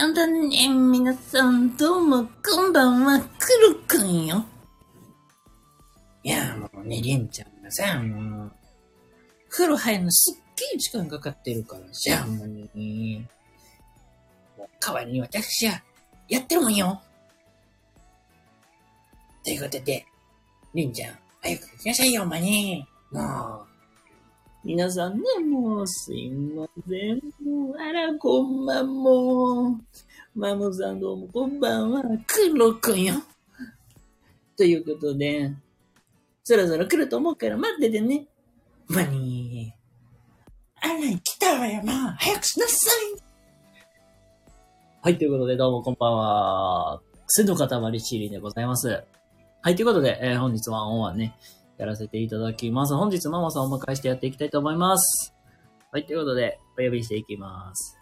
やだね。皆さん、どうも、こんばんは、くるくんよ。いや、もうね、りんちゃんがさ、もう、風呂入るのすっげえ時間かかってるからさ、もうね、もう代わりに私は、やってるもんよ。ということで、りんちゃん、早く行きなさいよ、お前ね。もう、皆さんね、もう、すいません。もう、あら、こんばんも。マモさんどうも、こんばんは。クロくんよ。ということで、そろそろ来ると思うから待っててね。まにあら、来たわよ、まあ、早くしなさい。はい、ということで、どうもこんばんは。癖の塊シーリーでございます。はい、ということで、えー本日はオンワンね、やらせていただきます。本日ママさんをお迎えしてやっていきたいと思います。はい、ということで、お呼びしていきます。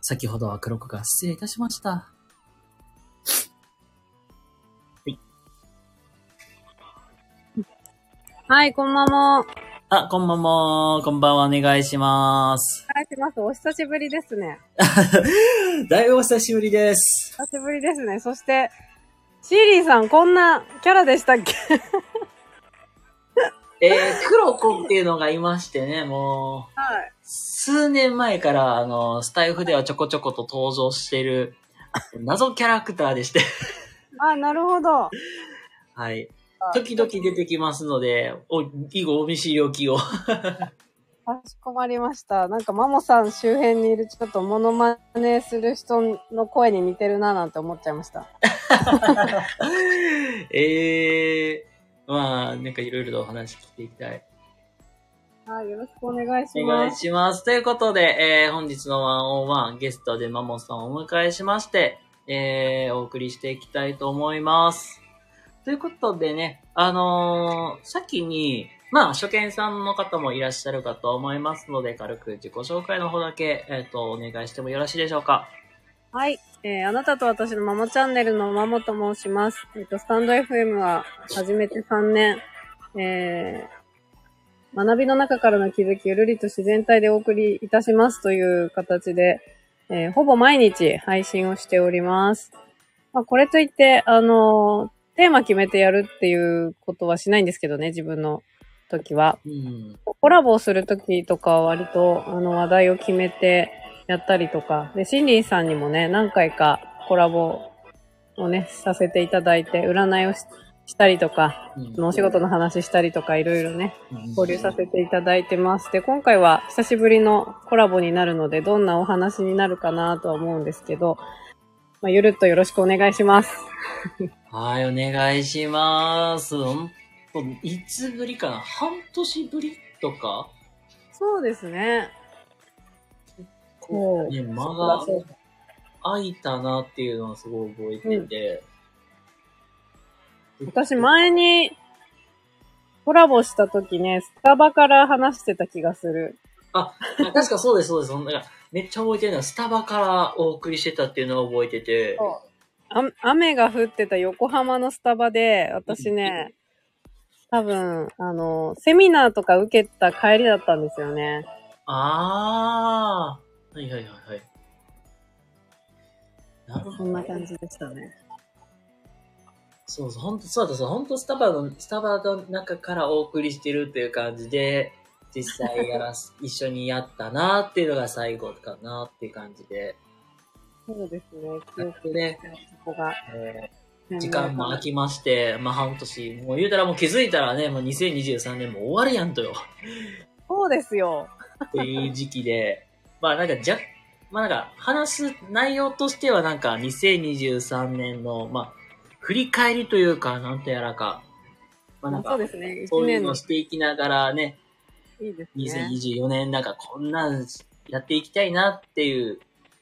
先ほどは黒子が失礼いたしました。はい、こんばんは。おあ、こんばんも、こんばんは、お願いします。願いします。お久しぶりですね。だいぶお久しぶりです。久しぶりですね。そして、シーリーさん、こんなキャラでしたっけ？えー、黒子っていうのがいましてね、もう、はい。数年前から、あの、スタイフではちょこちょこと登場している、謎キャラクターでして、あ、なるほど。はい。時々出てきますので、お、以後お見知りおきを。かしこまりました。なんか、マモさん周辺にいるちょっとモノマネする人の声に似てるななんて思っちゃいました。え えー、まあ、なんかいろいろとお話聞いていきたい。はい、よろしくお願いしお願います。します。ということで、えー、本日のワンオンワンゲストでマモさんをお迎えしまして、えー、お送りしていきたいと思います。ということでね、あのー、先に、まあ、初見さんの方もいらっしゃるかと思いますので、軽く自己紹介の方だけ、えっ、と、お願いしてもよろしいでしょうか。はい。えー、あなたと私のママチャンネルのマモと申します。えっ、と、スタンド FM は始めて3年、えー、学びの中からの気づき、ゆるりと自然体でお送りいたしますという形で、えーほぼ毎日配信をしております。まあ、これといって、あのーテーマ決めてやるっていうことはしないんですけどね、自分の時は。うん。コラボをするときとかは割と、あの、話題を決めてやったりとか、で、シンリーさんにもね、何回かコラボをね、させていただいて、占いをししたりとか、うんお仕事の話したりとか、いろいろね、うん交流させていただいてます。で、今回は久しぶりのコラボになるので、どんなお話になるかなとは思うんですけど、まあ、ゆるっとよろしくお願いします。はい、お願いします。いつぶりかな？半年ぶりとか？そうですね。こうね、間が空いたなっていうのはすごい覚えてて。私前にコラボした時ね、スタバから話してた気がする。あ、確かそうです、そうです。そんなめっちゃ覚えてるのは、スタバからお送りしてたっていうのを覚えてて。あ雨が降ってた横浜のスタバで、私ね、多分、あの、セミナーとか受けた帰りだったんですよね。あー。はいはいはいはい。なるほど。そんな感じでしたね。そうそう、本当そうだそう、本当スタバの、スタバの中からお送りしてるっていう感じで、実際やらす、一緒にやったなっていうのが最後かなっていう感じで、そうですね。記憶ねそこが。えー時間も空きまして、まあ半年、もう言うたらもう気づいたらね、もう2023年も終わるやんとよ、そうですよ。っていう時期で、まあなんかじゃ、まあなんか話す内容としてはなんか2023年の、まあ、振り返りというか、なんとやらか、まあなんかそう、ですね。そういうのしていきながらね、いいですね。2024年なんかこんなんやっていきたいなっていう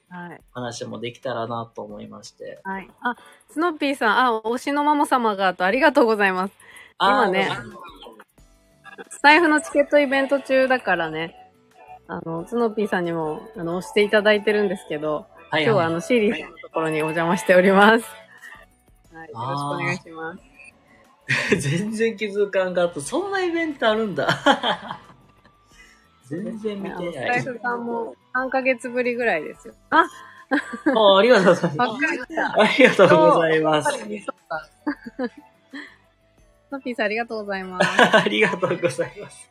はい。話もできたらなと思いまして。はい。あ、スノッピーさん、あ、推しのマモ様が、とありがとうございます。今ねあースタイフのチケットイベント中だからね、あの、スノッピーさんにも、あの、押していただいてるんですけど、はい今日はあの、シーリーさんのところにお邪魔しております。はい。よろしくお願いします。全然気づかんかった。そんなイベントあるんだ。全然見てない。タイフさんも3ヶ月ぶりぐらいですよ。あ、あありがとうございます。ありがとうございます。トピーさんありがとうございます。ありがとうございます。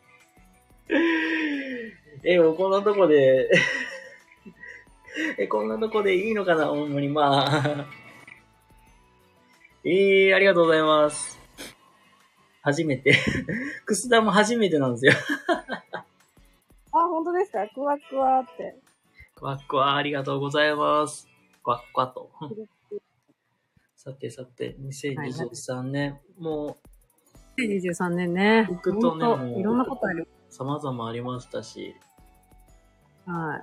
え、こんなとこで、え、こんなとこでいいのかなほんまに、まあ。えー、ありがとうございます。初めて。くす玉初めてなんですよ。あ、本当ですか？クワクワって。クワックワありがとうございます。クワックワと。さてさて、2023年、も2023年ね。行くとねいろんなことある。う様々ありましたし、はい。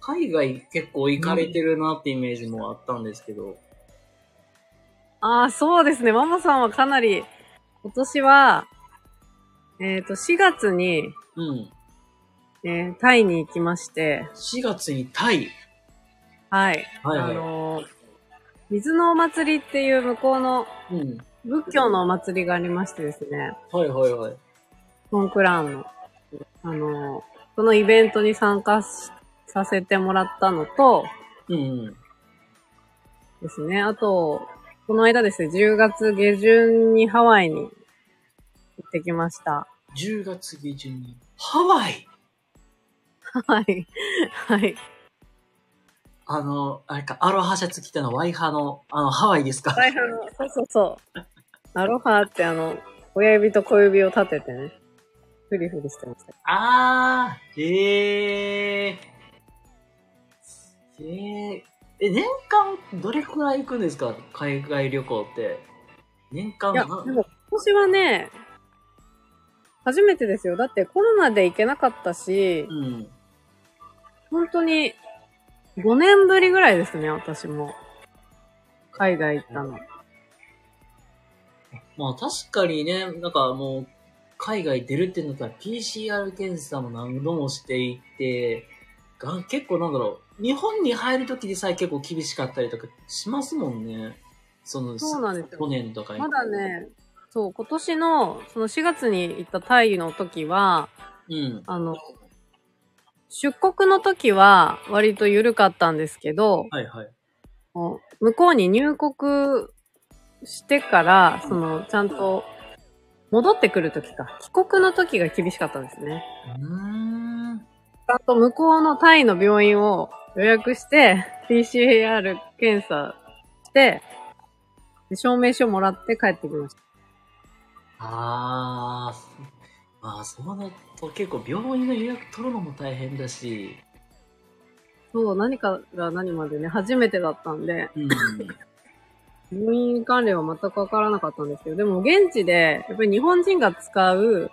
海外結構行かれてるなってイメージもあったんですけど、ああ、そうですね。ママさんはかなり、今年は、えっ、と、4月に、うん。えータイに行きまして、4月にタイ？はい。はいはいあのー水のお祭りっていう向こうのうん。仏教のお祭りがありましてですね、はいはいはい。モンクラーンの。あのーそのイベントに参加しさせてもらったのと、うんうん。ですね。あと、この間ですね、10月下旬にハワイに行ってきました。10月下旬に。ハワイ？はい。はい。あの、あれか、アロハシャツ着たのワイハの、あの、ハワイですか？はい、あの、そうそうそう。アロハってあの、親指と小指を立ててね、フリフリしてました。あー、へえー。へええ、年間どれくらい行くんですか？海外旅行って。年間いや、なでも今年はね、初めてですよ。だってコロナで行けなかったし、うん。本当に5年ぶりぐらいですね、私も。海外行ったの。まあ確かにね、なんかもう、海外出るってなったら PCR 検査も何度もしていて、が結構なんだろう、日本に入るときでさえ結構厳しかったりとかしますもんね。その、そうなんですよ去年とかに。まだね、そう、今年の、その4月に行ったタイの時は、うん。あの、出国の時は割と緩かったんですけど、はいはい。向こうに入国してから、その、ちゃんと、戻ってくる時か。帰国の時が厳しかったんですね。うーん。ちゃんと向こうのタイの病院を予約して、PCR 検査して、で証明書もらって帰ってきました。あー、まあそうなると結構病院の予約取るのも大変だし、そう、何かが何までね、初めてだったんで、うん。病院関連は全くわからなかったんですけど、でも現地で、やっぱり日本人が使う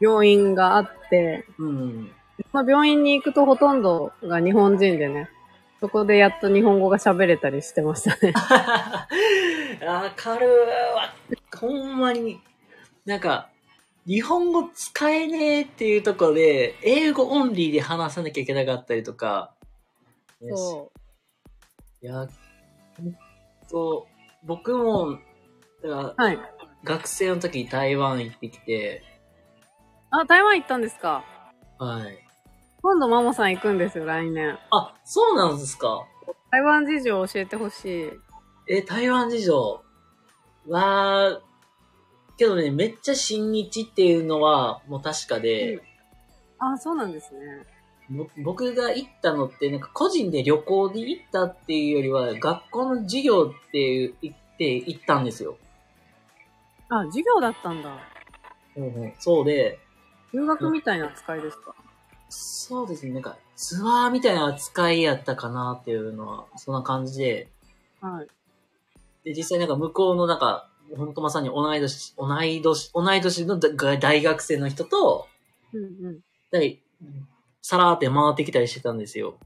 病院があって、うん。まあ、病院に行くとほとんどが日本人でね、そこでやっと日本語が喋れたりしてましたね。わかるわ。ほんまに、なんか、日本語使えねえっていうところで、英語オンリーで話さなきゃいけなかったりとか。ねそいや、と、僕も、だからう。はい。学生の時に台湾行ってきて、あ、台湾行ったんですか？はい。今度マモさん行くんですよ、来年。あ、そうなんですか？台湾事情教えてほしい。え、台湾事情は、けどね、めっちゃ親日っていうのはもう確かで、うんあ、そうなんですね。ぼ僕が行ったのって、なんか個人で旅行で行ったっていうよりは、学校の授業って言って行ったんですよ。あ、授業だったんだ。そうで、留学みたいな扱いですか？そうですね、なんかツアーみたいな扱いやったかなっていうのは、そんな感じで、はい。で、実際なんか向こうのなんか、ほんとまさに同い年、同い年、同い年の大大学生の人と、うんうん。で、さらーって回ってきたりしてたんですよ。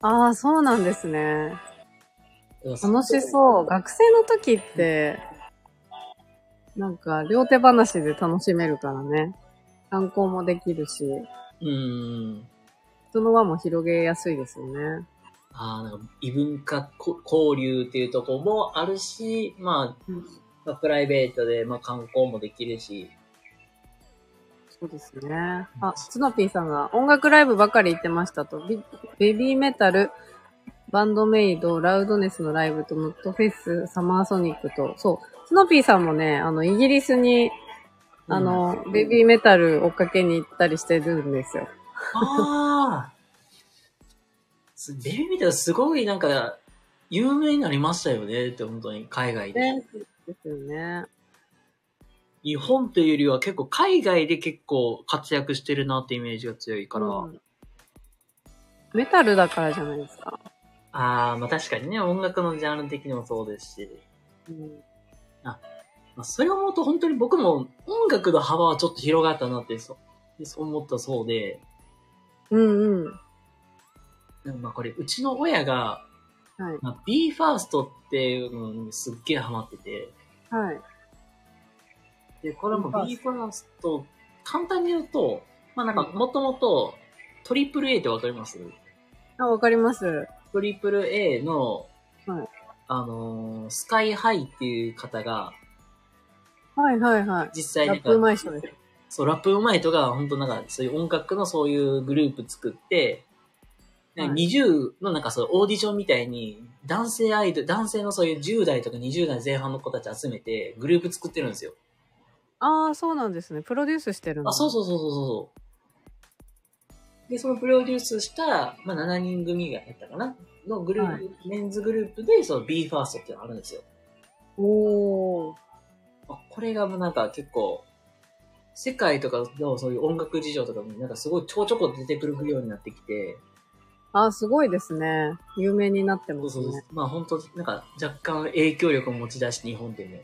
ああ、そうなんですね。楽楽しそう。学生の時って、なんか、両手話で楽しめるからね。参考もできるし、う。うん。人の輪も広げやすいですよね。ああ、なんか異文化こ交流っていうところもあるし、まあ、うんまあ、プライベートで、まあ、観光もできるし。そうですね。あ、スノピーさんが音楽ライブばかり行ってましたと。ビベビーメタル、バンドメイド、ラウドネスのライブと、ムッドフェス、サマーソニックと、そう、スノーピーさんもね、あの、イギリスに、あの、ベビーメタル追っかけに行ったりしてるんですよ。ああ。すベビーメタルすごいなんか、有名になりましたよねって、本当に、海外で。ね。ですよね。日本というよりは結構海外で結構活躍してるなってイメージが強いから。うんメタルだからじゃないですか。ああ、まあ確かにね、音楽のジャンル的にもそうですし。うん。まあ、それを思うと本当に僕も音楽の幅はちょっと広がったなってそそう思ったそうで、うんうん。でもまあこれ、うちの親が、はい。まあ、BE:FIRST っていうのにすっげえハマってて、はい。で、これはもう BE:FIRST BE:FIRST、簡単に言うと、まあなんかもともとトリプル A ってわかります？あ、わかります。トリプル A の、はいあのースカイハイっていう方が、はいはいはい。実際なんかラップうまい人です。そう、ラップうまい人が、本当なんか、そういう音楽のそういうグループ作って、はい20のなんかそうオーディションみたいに、男性アイドル、男性のそういう10代とか20代前半の子たち集めて、グループ作ってるんですよ。ああ、そうなんですね。プロデュースしてるの。あ、そうそうそうそうそう。で、そのプロデュースした、まあ、7人組がやったかなのグループ、はいメンズグループで、その BE:FIRST っていうのがあるんですよ。おー。あこれがもうなんか結構、世界とかのそういう音楽事情とかもなんかすごいちょこちょこ出てくるようになってきて、あー、すごいですね。有名になってそうますね。そうまあ本当なんか若干影響力を持ち出して日本でも。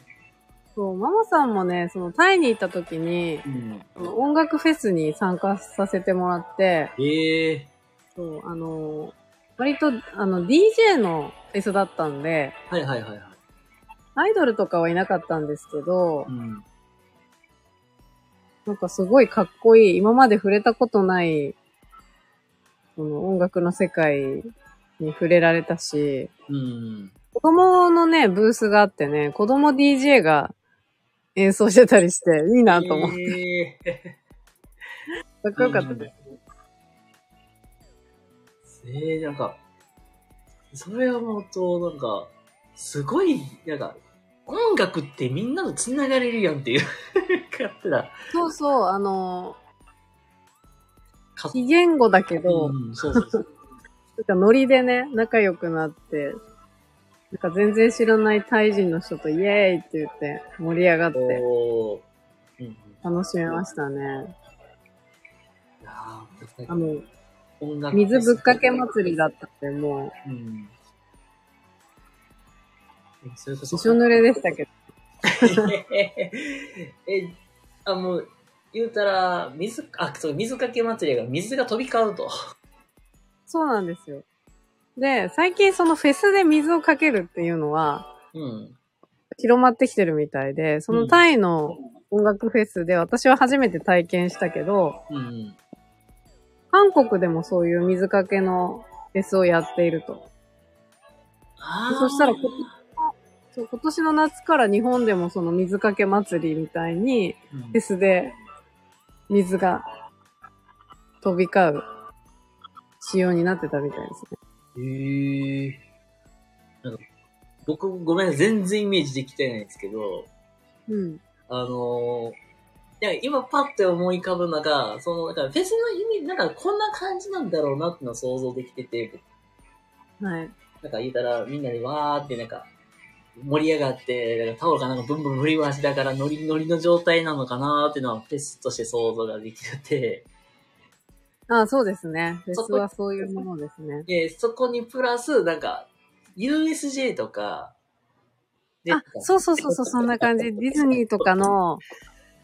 そう、ママさんもね、そのタイに行った時に、うん。音楽フェスに参加させてもらって、ええそう、あの、割と、あの、DJ のフェスだったんで、はいはいはいはい。アイドルとかはいなかったんですけどう、ん。なんかすごいかっこいい、今まで触れたことない、その音楽の世界に触れられたし、うん。子供のね、ブースがあってね、子供 DJ が演奏してたりして、いいなと思って、ええかっこよかったです。ええなんか、それを思うと、なんか、すごい、なんか、音楽ってみんなと繋がれるやんっていう。そうそう、あの、か非言語だけど、うん、そうそうそう。なんかノリでね、仲良くなって、なんか全然知らないタイ人の人とイエーイって言って盛り上がって。楽しめましたね。あの、水ぶっかけ祭りだったんで、もうう、そ。びしょ濡れでしたけど。え、あ、もう、言うたら、水、あ、そう、水かけ祭りやから水が飛び交うと。そうなんですよ。で、最近そのフェスで水をかけるっていうのは、うん。広まってきてるみたいで、そのタイの音楽フェスで私は初めて体験したけど、うん。韓国でもそういう水かけのフェスをやっていると。そしたらこそう今年の夏から日本でもその水かけ祭りみたいに、うんフェスで水が飛び交う仕様になってたみたいですね。へえなんか、僕、ごめんなさい、全然イメージできてないんですけど、うん。あのー、いや、今パッて思い浮かぶのが、その、なんか、フェスの意味、なんか、こんな感じなんだろうなってのを想像できてて、はい。なんか言うたら、みんなでわーってなんか、盛り上がって、なんかタオルがなんかブンブン振り回しながらノリノリの状態なのかなーっていうのはフェスとして想像ができてて、あそうですね。フェそこスはそういうものですね。で、そこにプラス、なんか、USJ とか、であ、そうそうそうそう、そんな感じ。ディズニーとかの、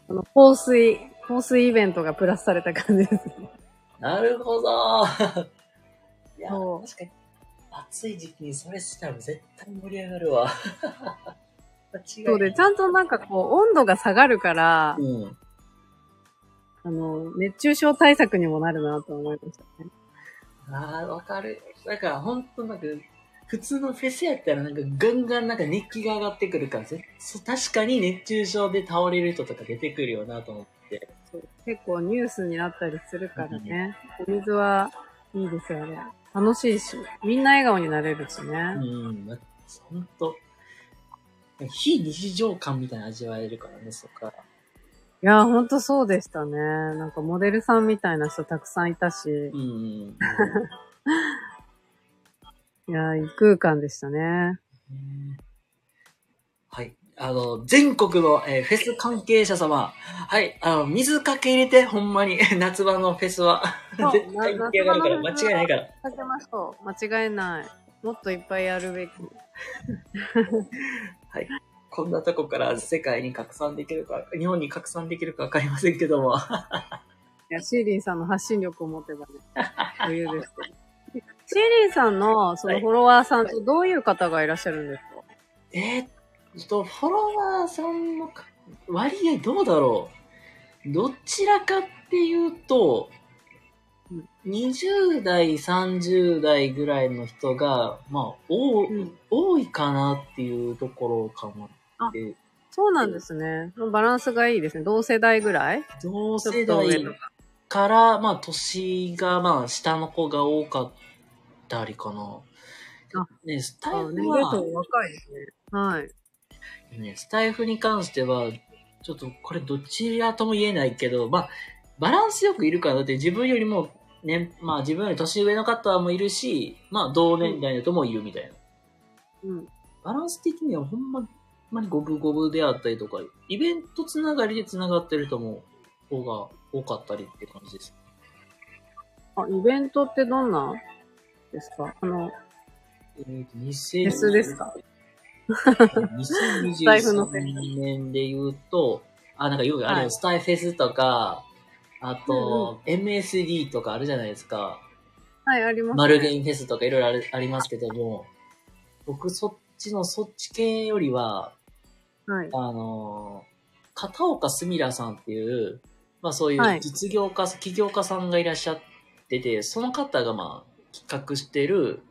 あの、放水、放水イベントがプラスされた感じですね。なるほど。いや、確かに、暑い時期にそれしたら絶対盛り上がるわ。そうで、ちゃんとなんかこう、温度が下がるから、うん。あの、熱中症対策にもなるなと思いましたね。ああ、わかる。だから、ほんとなんか、普通のフェスやったらなんかガンガンなんか熱気が上がってくるから、ぜそう確かに熱中症で倒れる人とか出てくるよなと思って。結構ニュースになったりするからね。お水はいいですよね。楽しいし、みんな笑顔になれるしね。うん、まほんと、非日常感みたいな味わえるからね、そこから。いや、ほんとそうでしたね。なんかモデルさんみたいな人たくさんいたし、うんうん。いや、異空間でしたね。ねはい。あの、全国の、えーフェス関係者様。はい。あの、水かけ入れて、ほんまに、夏場のフェスは。絶対行き上がるから、間違いないから。かけましょう。間違いない。もっといっぱいやるべき。はい。こんなとこから世界に拡散できるか、日本に拡散できるかわかりませんけども。いや、シーリンさんの発信力を持てばね、余裕です。けど。シーリンさんのそのフォロワーさんってどういう方がいらっしゃるんですか？えーっと、フォロワーさんのか割合どうだろう？どちらかっていうとうん、20代、30代ぐらいの人が、まあ、多うん。多いかなっていうところかなって。そうなんですね。バランスがいいですね。同世代ぐらい？同世代とか。から、まあ、年が、まあ、下の子が多かったりかな。あね、スタイあ、フは、層若いですね。はい。ね、スタイフに関しては、ちょっとこれどちらとも言えないけど、まあ、バランスよくいるから、だって自分よりも、ね、まあ自分より年上の方もいるし、まあ同年代の人もいるみたいな。うん。バランス的にはほんま、まに五分五分であったりとか、イベントつながりでつながってる人も、方が多かったりって感じです。あ、イベントってどんなですか？あの、えーと、フェスですか？スタイフのフェス2023年で言うと、あ、なんかよくあるよ、はいスタイフェスとか、あと、MSD とかあるじゃないですか。はい、あります、ね。マルゲインフェスとかいろいろあるありますけども、僕そっちのそっち系よりは、はい。あのー片岡すみらさんっていう、まあそういはいう実業家、起業家さんがいらっしゃってて、その方がまあ企画してる、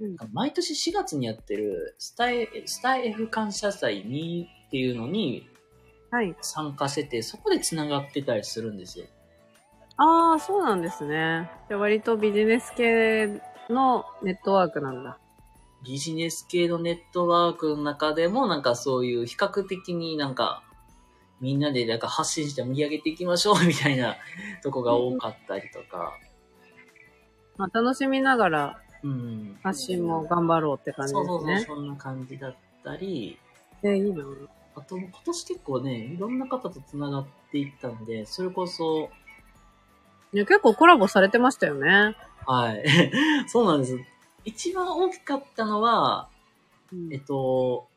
うん毎年4月にやってるスタイ、スタイ F 感謝祭にっていうのにはい。参加してて、そこで繋がってたりするんですよ。ああ、そうなんですね。じゃあ割とビジネス系のネットワークなんだ。ビジネス系のネットワークの中でも、なんかそういう比較的になんか、みんなでなんか発信して盛り上げていきましょうみたいなとこが多かったりとか、まあ、楽しみながらうん。発信も頑張ろうって感じそうそうそう、ですね。そんな感じだったり、えーいいな。あと今年結構ね、いろんな方と繋がっていったんで、それこそ、いや、結構コラボされてましたよね。はい。そうなんです。一番大きかったのは、うんえっと、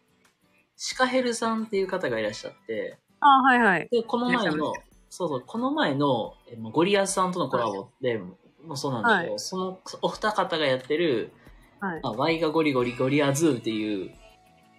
シカヘルさんっていう方がいらっしゃって、ああ、はいはい。で、この前のそうそう、この前の、ゴリアスさんとのコラボで、もうそうなんですけど、はそのお二方がやってる、はい。まあ、ワイがゴリゴリゴリアズーっていう、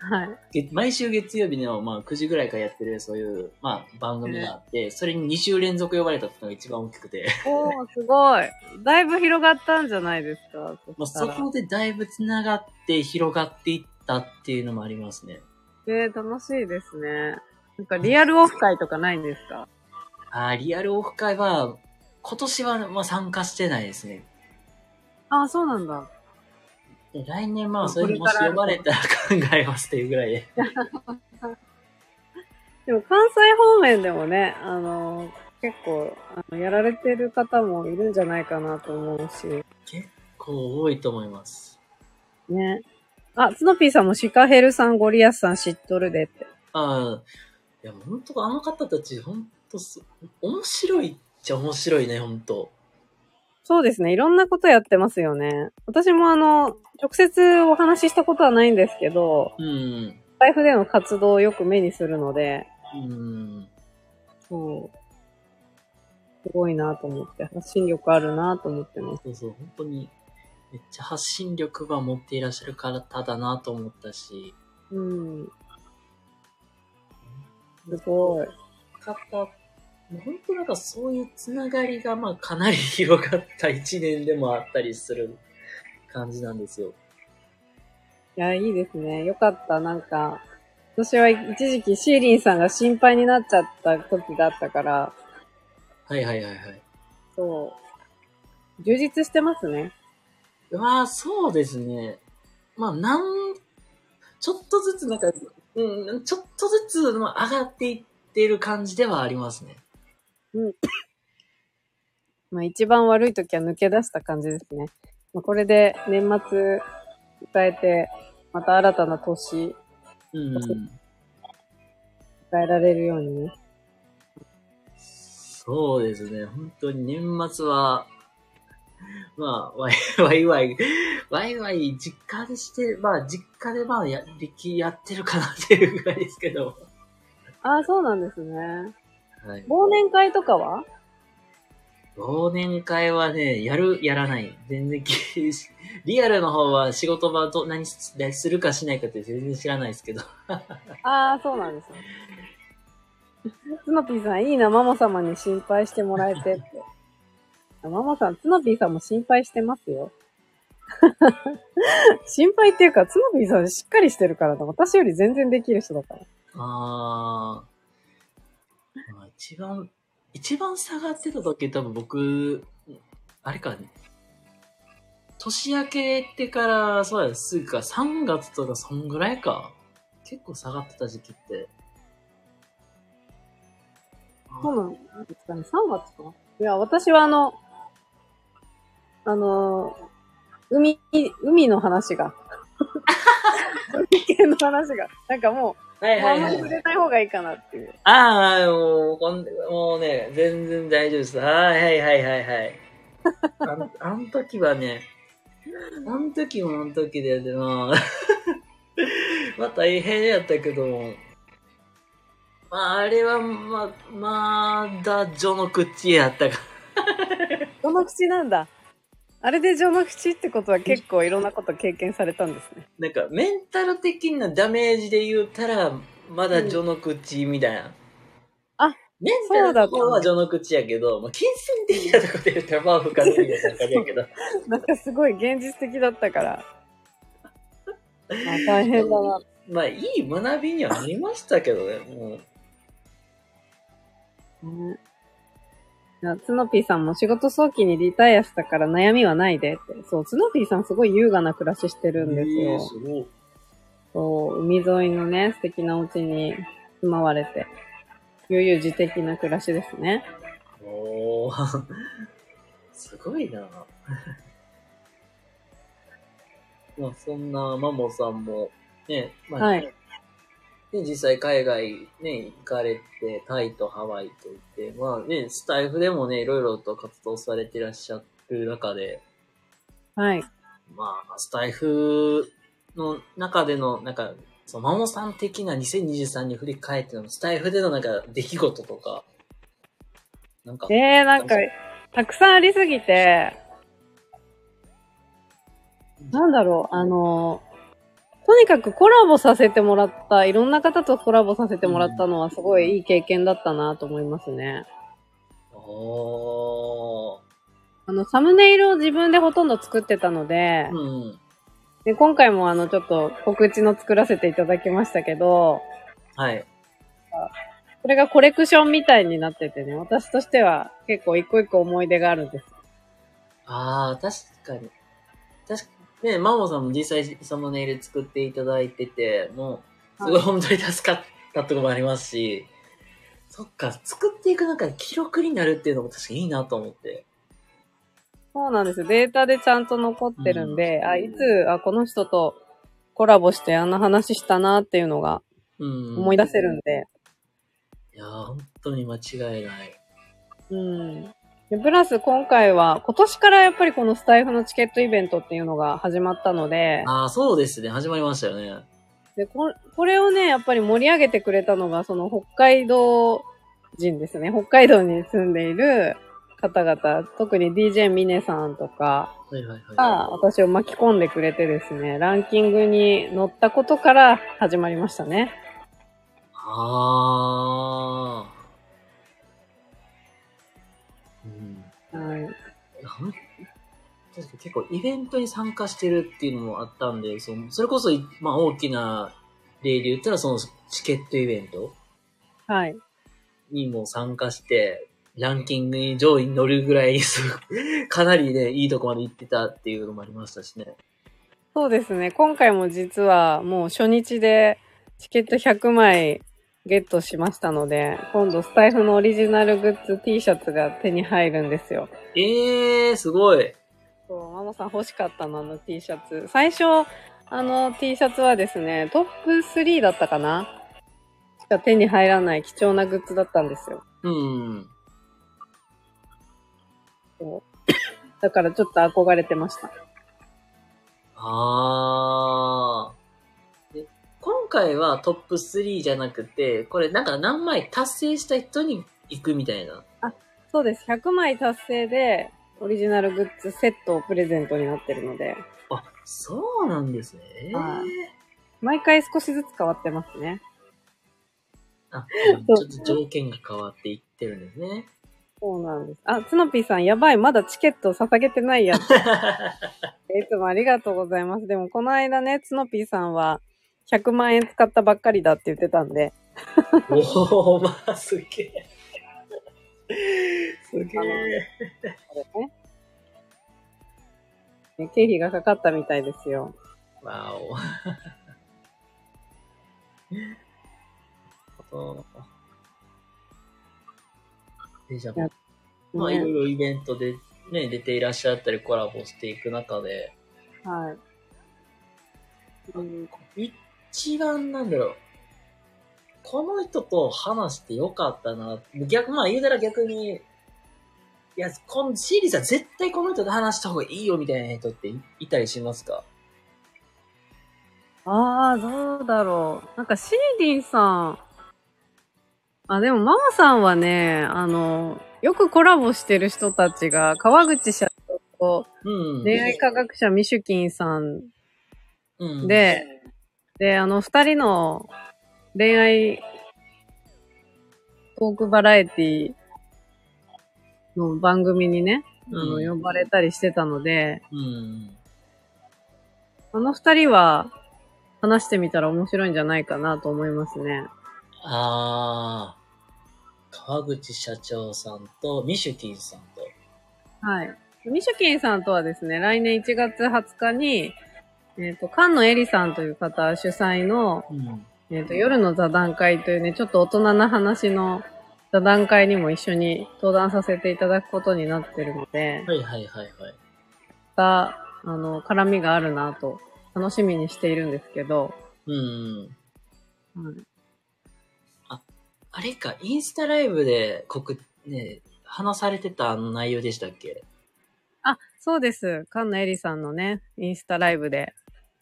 はい。げ毎週月曜日の、まあ、9時ぐらいからやってる、そういう、まあ、番組があって、それに2週連続呼ばれたっていうのが一番大きくて、おー、すごい。だいぶ広がったんじゃないですか。まあ、そこでだいぶ繋がって広がっていったっていうのもありますね。えー、楽しいですね。なんかリアルオフ会とかないんですか？あーリアルオフ会は、今年は、まあ、参加してないですね。ああ、そうなんだ。で来年まあ、あそれにもし呼ばれたら考えますっていうぐらいで。でも関西方面でもね、あの、結構、あの、やられてる方もいるんじゃないかなと思うし。こう多いと思います。ね。あ、ツノピーさんもシカヘルさん、ゴリアスさん知っとるでって。ああ、いや、本当あの方たち、本当す、面白いっちゃ面白いね、本当そうですね。いろんなことやってますよね。私もあの、直接お話ししたことはないんですけど、うん。ライフでの活動をよく目にするので、うん。そう。すごいなと思って、発信力あるなと思ってます。そうそう、本当に、めっちゃ発信力は持っていらっしゃる方だなと思ったし、うん。すごい。方、本当なんかそういうつながりがまあかなり広がった一年でもあったりする感じなんですよ。いや、いいですね。よかった。なんか、私は一時期シーリンさんが心配になっちゃった時だったから、はいはいはいはい。そう。充実してますね。まあ、そうですね。まあ、なん、ちょっとずつなんか、うん、ちょっとずつまあ上がっていってる感じではありますね。まあ一番悪い時は抜け出した感じですね。まあ、これで年末迎えて、また新たな年うん。迎えられるようにね。そうですね。本当に年末は、まあ、ワイワイワイ、ワイワイ実家でして、まあ実家でまあや、力やってるかなっていうぐらいですけど。ああ、そうなんですね。はい。忘年会とかは？忘年会はね、やる、やらない。全然き、リアルの方は仕事場と何するかしないかって全然知らないですけど。ああ、そうなんですね。つのぴーさん、いいな、ママ様に心配してもらえてって。ママさん、つのぴーさんも心配してますよ。心配っていうか、つのぴーさんしっかりしてるからだ。私より全然できる人だから。ああ、一番、一番下がってた時多分僕、あれかね。年明けてから、そうや、すぐか、3月とかそんぐらいか。結構下がってた時期って。そうなんですかね。3月か？いや、私はあの、あの、海、海の話が。海系の話が。なんかもう、はいあはいはい。んまり触れない方がいいかなっていう。ああ、もう、こんもうね、全然大丈夫です。はいはいはいはいはい。あんあん時はね、あん時もあん時で、でまあ、まあ大変やったけども、まああれは、ま、まだ序の口やったか。序の口なんだ。あれで序の口ってことは結構いろんなこと経験されたんですね。なんか、メンタル的なダメージで言うたら、まだ序の口みたいな。あ、メンタルの方は序の口やけど、まあ、金銭的なところで言ったら、まあ、深みみたいな感じやけど。なんかすごい現実的だったから。あ大変だな。まあ、いい学びにはなりましたけどね、もう。ねいやつのぴーさんも仕事早期にリタイアしたから悩みはないでって。そう、つのぴーさんすごい優雅な暮らししてるんですよ。えーすごい。そう、海沿いのね、素敵なお家に住まわれて、悠々自適な暮らしですね。おー、すごいな まあ、そんなマモさんも、ね、まあ、はいね実際海外ね、行かれて、タイとハワイといって、まあね、スタイフでもね、いろいろと活動されていらっしゃる中で、はい。まあ、スタイフの中での、なんか、その、マモさん的な2023に振り返っての、スタイフでのなんか、出来事とか、なんか、えー、なんか、たくさんありすぎて、なんだろう、あの、とにかくコラボさせてもらった、いろんな方とコラボさせてもらったのはすごいいい経験だったなと思いますね。おー。あの、サムネイルを自分でほとんど作ってたので、うん。で今回もあの、ちょっと告知の作らせていただきましたけど、はい。それがコレクションみたいになっててね、私としては結構一個一個思い出があるんです。ああ、確かに。確かに。ね、マモさんも実際サムネイル作っていただいてて、もう、すごい本当に助かったところもありますし、そっか、作っていく中で記録になるっていうのも確かにいいなと思って。そうなんですよ。データでちゃんと残ってるんで、あ、いつ、あ、この人とコラボしてあんな話したなっていうのがうん。思い出せるんで、いやー、本当に間違いない。うん。でプラス今回は、今年からやっぱりこのスタイフのチケットイベントっていうのが始まったので、ああ、そうですね。始まりましたよね。でここれをね、やっぱり盛り上げてくれたのが、その北海道人ですね。北海道に住んでいる方々、特に DJ ミネさんとかはいはいはい。が私を巻き込んでくれてですね、ランキングに乗ったことから始まりましたね。ああ。確かに結構イベントに参加してるっていうのもあったんで、そのそれこそ、まあ大きな例で言ったらそのチケットイベントはい。にも参加して、ランキングに上位に乗るぐらい、すかなりね、いいとこまで行ってたっていうのもありましたしね。そうですね。今回も実はもう初日でチケット100枚ゲットしましたので、今度スタイフのオリジナルグッズ T シャツが手に入るんですよ。えー、すごい。そう、マモさん欲しかったの、あの T シャツ。最初、あの T シャツはですね、トップ3だったかな？しか手に入らない貴重なグッズだったんですよ。うん。そうだからちょっと憧れてました。あー。で今回はトップ3じゃなくて、これなんか何枚達成した人に行くみたいな。そうです。100枚達成で、オリジナルグッズセットをプレゼントになってるので、あ、そうなんですね。はい毎回少しずつ変わってますね。あ、ちょっと条件が変わっていってるんですね。そうなんです。あ、ツノピーさん、やばい、まだチケットを捧げてないやつ。いつもありがとうございます。でも、この間ね、ツノピーさんは、100万円使ったばっかりだって言ってたんで、おおまあ、すげえ。すげえ。これね。ね経費がかかったみたいですよ。わお。そうで、じゃあ、やまあ、いねろいろイベントでね、出ていらっしゃったりコラボしていく中で、はい。うん一番なんだろう。この人と話してよかったな。逆、まあ言うたら逆に、いや、このシーリーさん絶対この人と話した方がいいよみたいな人っていいたりしますか？ああ、どうだろう。なんか、シーリンさん。あ、でも、ママさんはね、あの、よくコラボしてる人たちが、川口社長とうん。恋愛科学者ミシュキンさんうん、で、で、あの、二人の恋愛トークバラエティの番組にね、あの、うん呼ばれたりしてたので、うん。あの二人は話してみたら面白いんじゃないかなと思いますね。ああ。川口社長さんとミシュキンさんと。はい。ミシュキンさんとはですね、来年1月20日に、えっ、と、菅野恵里さんという方主催の、うん。えっ、と、夜の座談会というね、ちょっと大人な話の座談会にも一緒に登壇させていただくことになってるので、はいはいはいはい。また、あの、絡みがあるなと、楽しみにしているんですけど、うん。はい、あれか、インスタライブで告、ね、話されてたあの内容でしたっけ？あ、そうです。菅野恵里さんのね、インスタライブで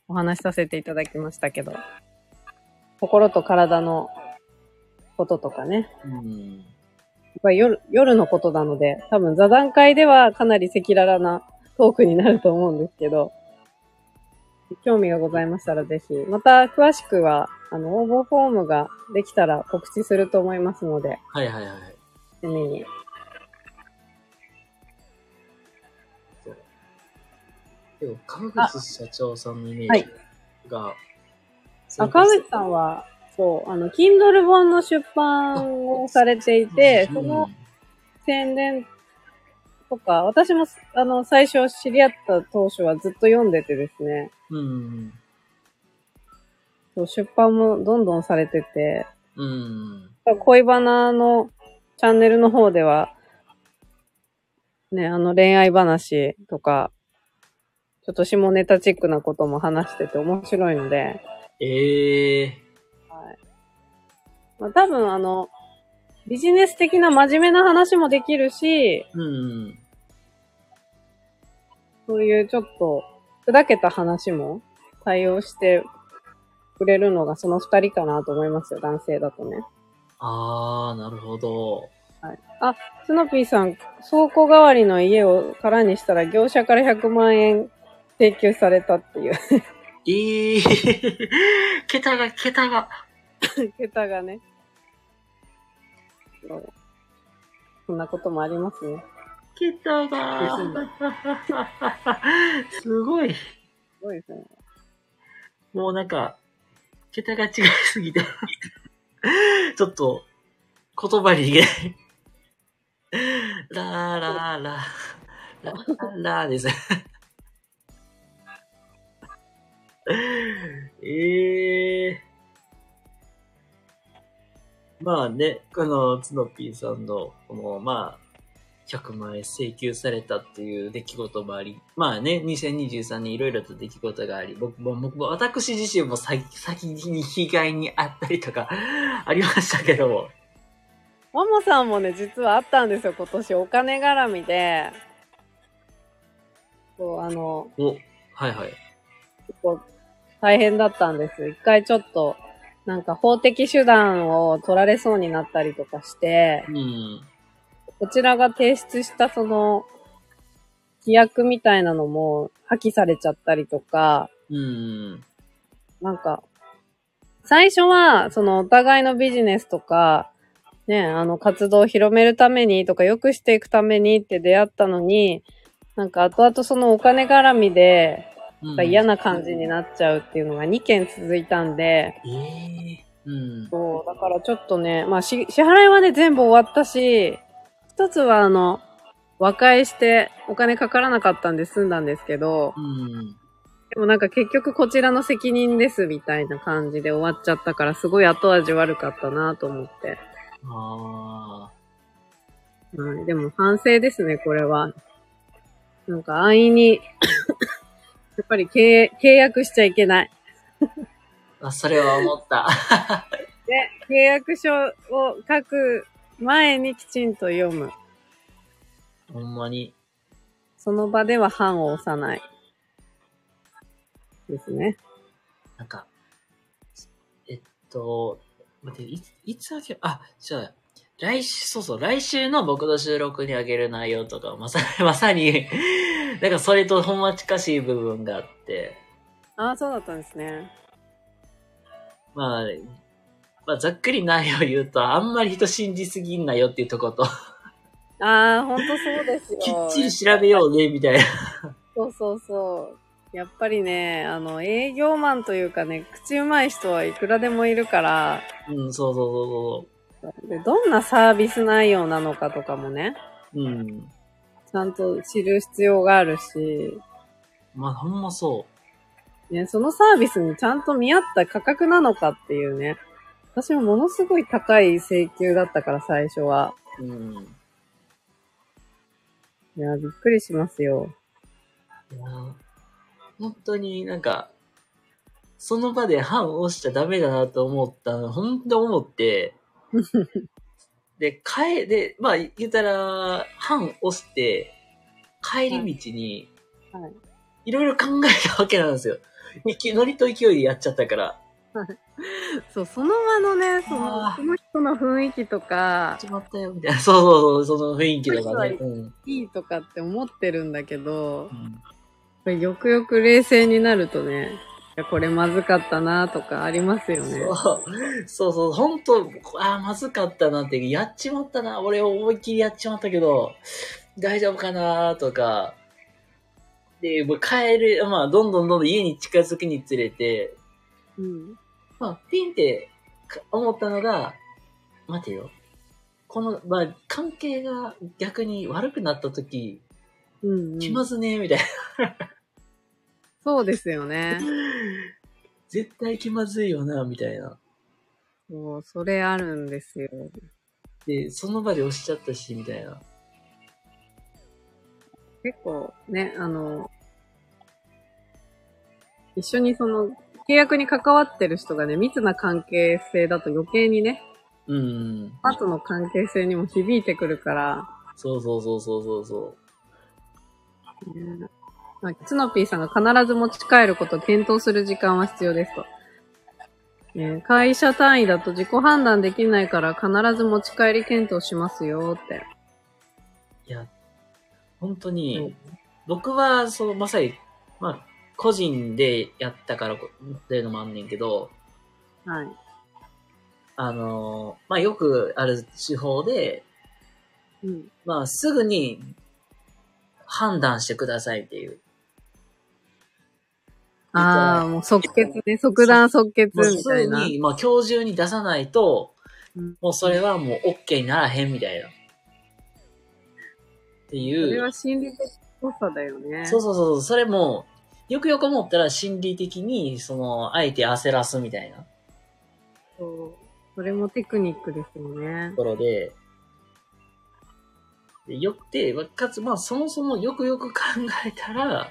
お話しさせていただきましたけど、心と体のこととかね、うん。やっぱり夜夜のことなので、多分座談会ではかなり赤裸々なトークになると思うんですけど、興味がございましたらぜひ、また詳しくは、あの、応募フォームができたら告知すると思いますので、はいはいはい。に。でも、川口社長さんのイメージが、あ、川口さんは、そう、あの、Kindle 本の出版をされていて、その宣伝とか、私も、あの、最初知り合った当初はずっと読んでてですね、うん。そう出版もどんどんされてて、うん。恋バナのチャンネルの方では、ね、あの恋愛話とか、ちょっと下ネタチックなことも話してて面白いので、ええまあ、多分あの、ビジネス的な真面目な話もできるし、うん。そういうちょっと砕けた話も対応してくれるのがその二人かなと思いますよ、男性だとね。あー、なるほど。はい。あ、スノピーさん、倉庫代わりの家を空にしたら業者から100万円請求されたっていう。ええ 桁が、桁が。桁がね。そうそんなこともありますね。桁が。すごい。すごいですね。もうなんか、桁が違いすぎて。ちょっと、言葉に言えない。ラーラーラー、ラーラーです。ええまあね、この、つのぴーさんの、この、まあ、100万円請求されたっていう出来事もあり、まあね、2023年いろいろと出来事があり、僕も、僕も、私自身も先、先に被害にあったりとか、ありましたけども。ももさんもね、実はあったんですよ、今年。お金絡みで。そう、あの、お、はいはい。大変だったんです。一回ちょっと、なんか法的手段を取られそうになったりとかして、うん。こちらが提出したその、規約みたいなのも破棄されちゃったりとか、うん。なんか、最初は、そのお互いのビジネスとか、ね、あの活動を広めるためにとか良くしていくためにって出会ったのに、なんか後々そのお金絡みで、嫌な感じになっちゃうっていうのが2件続いたんで、ええうん。そう、だからちょっとね、まあし支払いはね、全部終わったし、一つはあの、和解してお金かからなかったんで済んだんですけど、うん。でもなんか結局こちらの責任ですみたいな感じで終わっちゃったからすごい後味悪かったなと思って。あはい、でも反省ですね、これは。なんか安易に、やっぱり契契約しちゃいけない。あ。あ、それは思った。で、契約書を書く前にきちんと読む。ほんまに。その場では判を押さない。ですね。なんか、えっと、待って、いつ、いつあげあ、じゃあ、来週、そうそう、来週の僕の収録にあげる内容とか、まさ、まさに、なんかそれとほんま近しい部分があって、ああ、そうだったんですね。まあ、まあ、ざっくり内容言うと、あんまり人信じすぎんなよっていうとこと、ああ、ほんとそうですよ。きっちり調べようね、みたいな。そうそうそう。やっぱりね、あの、営業マンというかね、口うまい人はいくらでもいるから、うん、そうそうそうでどんなサービス内容なのかとかもね、そう。うん。ちゃんと知る必要があるし、まあ、ほんまそね、そのサービスにちゃんと見合った価格なのかっていうね。私もものすごい高い請求だったから、最初は。う。うん。いや、びっくりしますよ。いやー本当になんか、その場で判を押しちゃダメだなと思ったの、本当思って、で、帰、で、まあ言ったら、判押して、帰り道に、はい。いろいろ考えたわけなんですよ。いきノリと勢いでやっちゃったから。そう、その場のね、その、その人の雰囲気とか、始まったよ、みたいな。そうそうそう、その雰囲気とかね。いいとかって思ってるんだけどう、んよくよく冷静になるとね、いやこれまずかったなとかありますよね。そうそうそう、本当ああ、まずかったなって、やっちまったな、俺思いっきりやっちまったけど、大丈夫かなとか、で、もう帰る、まあ、どんどんどんどん家に近づくにつれて、うん。まあ、ピンってか思ったのが、待てよ。この、まあ、関係が逆に悪くなった時、うん、うん。気まずねみたいな。そうですよね。絶対気まずいよな、みたいな。そう、それあるんですよ。で、その場で押しちゃったし、みたいな。結構ね、あの、一緒にその、契約に関わってる人がね、密な関係性だと余計にね、うん。後の関係性にも響いてくるから、そうそうそうそうそうそう。ねまあ、ツノピーさんが必ず持ち帰ることを検討する時間は必要ですと。ね会社単位だと自己判断できないから必ず持ち帰り検討しますよって。いや、本当に、うん僕は、その、まさに、まあ、個人でやったからっていうのもあんねんけど、はい。あの、まあ、よくある手法で、うん。まあ、すぐに判断してくださいっていう。ああ、もう即決ね。即断即決みたいな。に、まあ、今日中に出さないと、うんもうそれはもう OK にならへんみたいな。ていう。それは心理的誤差だよね。そうそうそう。それも、よくよく思ったら心理的に、その、相手焦らすみたいなそう。それもテクニックですよねと。ころで、でよって、かつ、まあ、そもそもよくよく考えたら、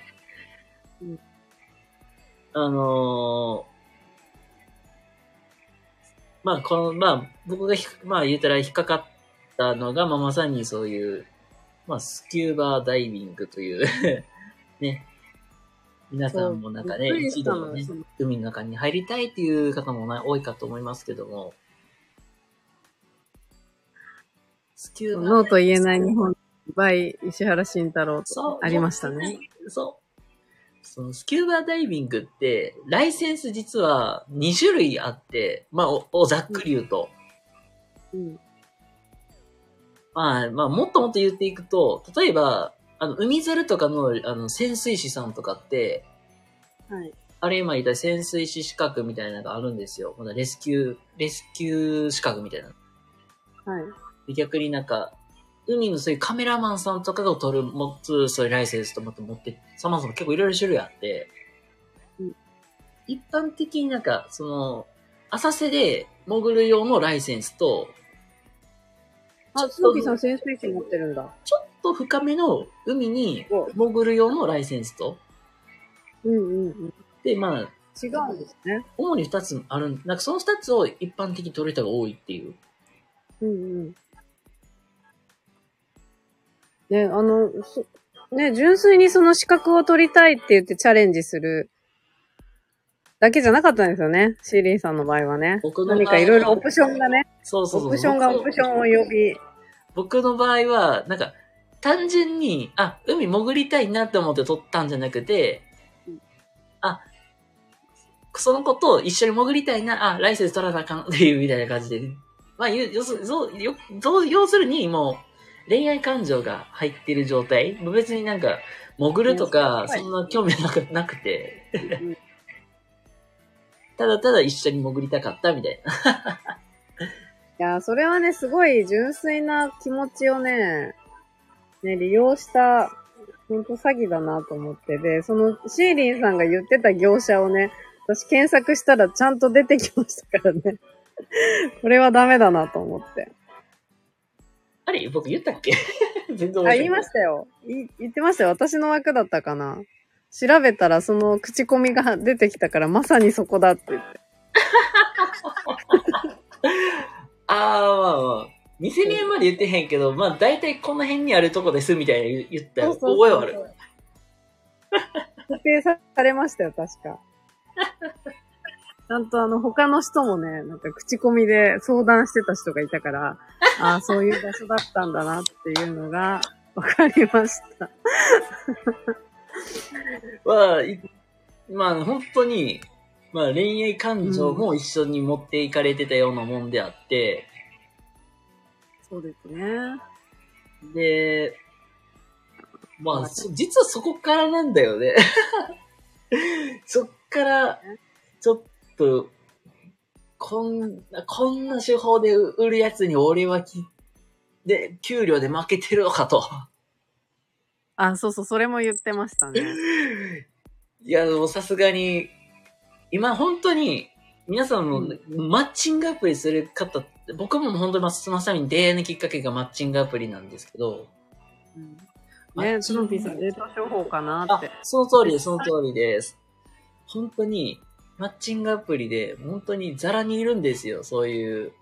うんあのーまあ、この、まあ、僕がひ、まあ、言ったら引っかかったのが、まあ、まさにそういう、まあ、スキューバーダイビングという、ね、皆さんもなんかね、一度はね海の中に入りたいっていう方もな多いかと思いますけども、スキューバーノーと言えない日本、バイ石原慎太郎そうとありましたね。。そう。そのスキューバーダイビングって、ライセンス実は2種類あって、まあ、おおざっくり言うと。うん。まあ、まあ、もっともっと言っていくと、例えば、あの、海猿とかの、あの、潜水士さんとかって、はい。あれ今言った潜水士資格みたいなのがあるんですよ。まだレスキュー、レスキュー資格みたいな。はい。で逆になんか、海のそういうカメラマンさんとかが取る、持つ、そういうライセンスとまた持って、さまざま結構いろいろ種類あって、うん一般的になんか、その、浅瀬で潜る用のライセンスと、あ、スノーピーさん潜水士持ってるんだ。ちょっと深めの海にお潜る用のライセンスと、うんうんうん。で、まあ、違うんですね。主に二つあるん、なんかその二つを一般的に取る人が多いっていう。うんうん。ね、あの、そね、純粋にその資格を取りたいって言ってチャレンジするだけじゃなかったんですよね。シーリンさんの場合はね。僕の何かいろいろオプションがね、そうそうそう。オプションがオプションを呼び、僕の場合は、なんか、単純に、あ、海潜りたいなって思って撮ったんじゃなくてうん、あ、その子と一緒に潜りたいな、あ、ライセンス取らなあかんっていうみたいな感じで。まあ、ゆ要する要するに、もう、恋愛感情が入ってる状態？別になんか、潜るとか、はいそんな興味なくなくて、ただただ一緒に潜りたかったみたいな。いやー、それはね、すごい純粋な気持ちをね、ね、利用した、ほんと詐欺だなと思って。で、その、シーリンさんが言ってた業者をね、私検索したらちゃんと出てきましたからね。これはダメだなと思って。あれ僕言ったっけ？全然言いましたよ。い言ってましたよ。私の枠だったかな。調べたらその口コミが出てきたからまさにそこだって言って。ああ、まあまあ。店名まで言ってへんけど、まあ大体この辺にあるとこですみたいな言言った覚えはある。特定されましたよ、確か。ちゃんとあの、他の人もね、なんか口コミで相談してた人がいたから、ああ、そういう場所だったんだなっていうのがわかりました。まあ、いまあ本当に、まあ恋愛感情も一緒に持っていかれてたようなもんであって、そうですね。で、まあ、そ実はそこからなんだよね。そっから、ちょっと、こんな、こんな手法で売るやつに俺はき、で、給料で負けてるのかと。あ、そうそう、それも言ってましたね。いや、もうさすがに、今本当に、皆さんもマッチングアプリする方僕も本当にままさに出会いのきっかけがマッチングアプリなんですけど、うんね、スノーピーさんデータ処方かなっあて。、その通りです、その通りです。本当に、マッチングアプリで、本当にザラにいるんですよ、そういう。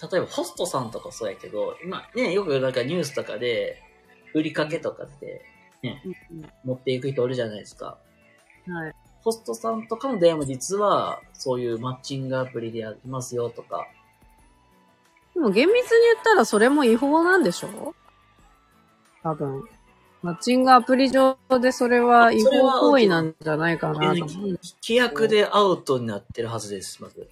例えば、ホストさんとかそうやけど、今ね、よくなんかニュースとかで、売りかけとかでうん持っていく人おるじゃないですか。うんはい。ホストさんとかの出会いも実は、そういうマッチングアプリでやりますよとか。でも厳密に言ったらそれも違法なんでしょ？多分。マッチングアプリ上でそれは違法行為なんじゃないかなと思う。規約でアウトになってるはずです、まず。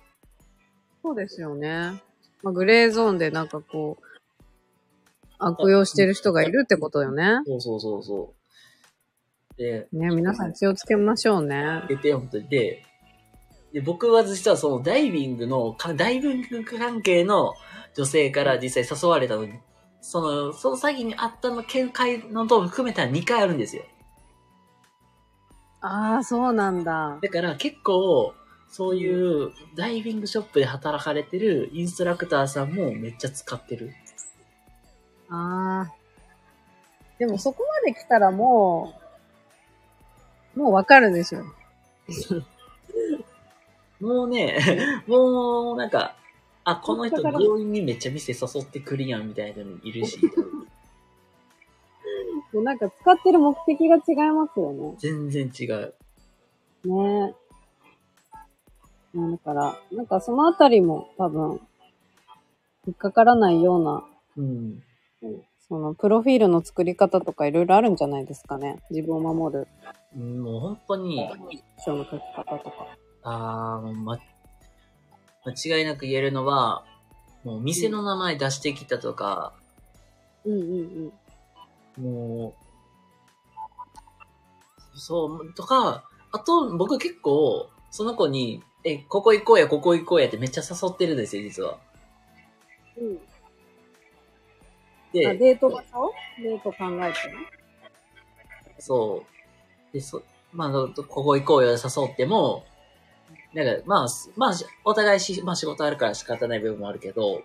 そうですよね。まあ、グレーゾーンでなんかこう、悪用してる人がいるってことよね。そうそうそうそう。で、ね、皆さん気をつけましょうね。出て、本当に。で、で、僕は実はそのダイビングの、かダイビング関係の女性から実際誘われたの、その、その詐欺にあったの見解のと含めたら2回あるんですよ。ああ、そうなんだ。だから結構、そういうダイビングショップで働かれてるインストラクターさんもめっちゃ使ってる。ああ。でもそこまで来たらもう、もうわかるでしょ。もうね、もうなんか、あ、この人病院にめっちゃ店誘ってくるやんみたいなのいるし、もうなんか使ってる目的が違いますよね。全然違う。ねえ。だから、なんかそのあたりも多分、引っかからないような、うん。そのプロフィールの作り方とかいろいろあるんじゃないですかね。自分を守るうんもう本当に、書の書き方とか。あーもうま、間違いなく言えるのは、もう店の名前出してきたとか、うんうんうん。もう、そう、とか、あと僕結構、その子に、え、ここ行こうや、ここ行こうやってめっちゃ誘ってるんですよ、実は。うん。あ、で、デート場所？デート考えてね。そう。で、そ、まあ、ここ行こうよ、誘っても、なんか、まあ、すまあ、お互いし、まあ仕事あるから仕方ない部分もあるけど、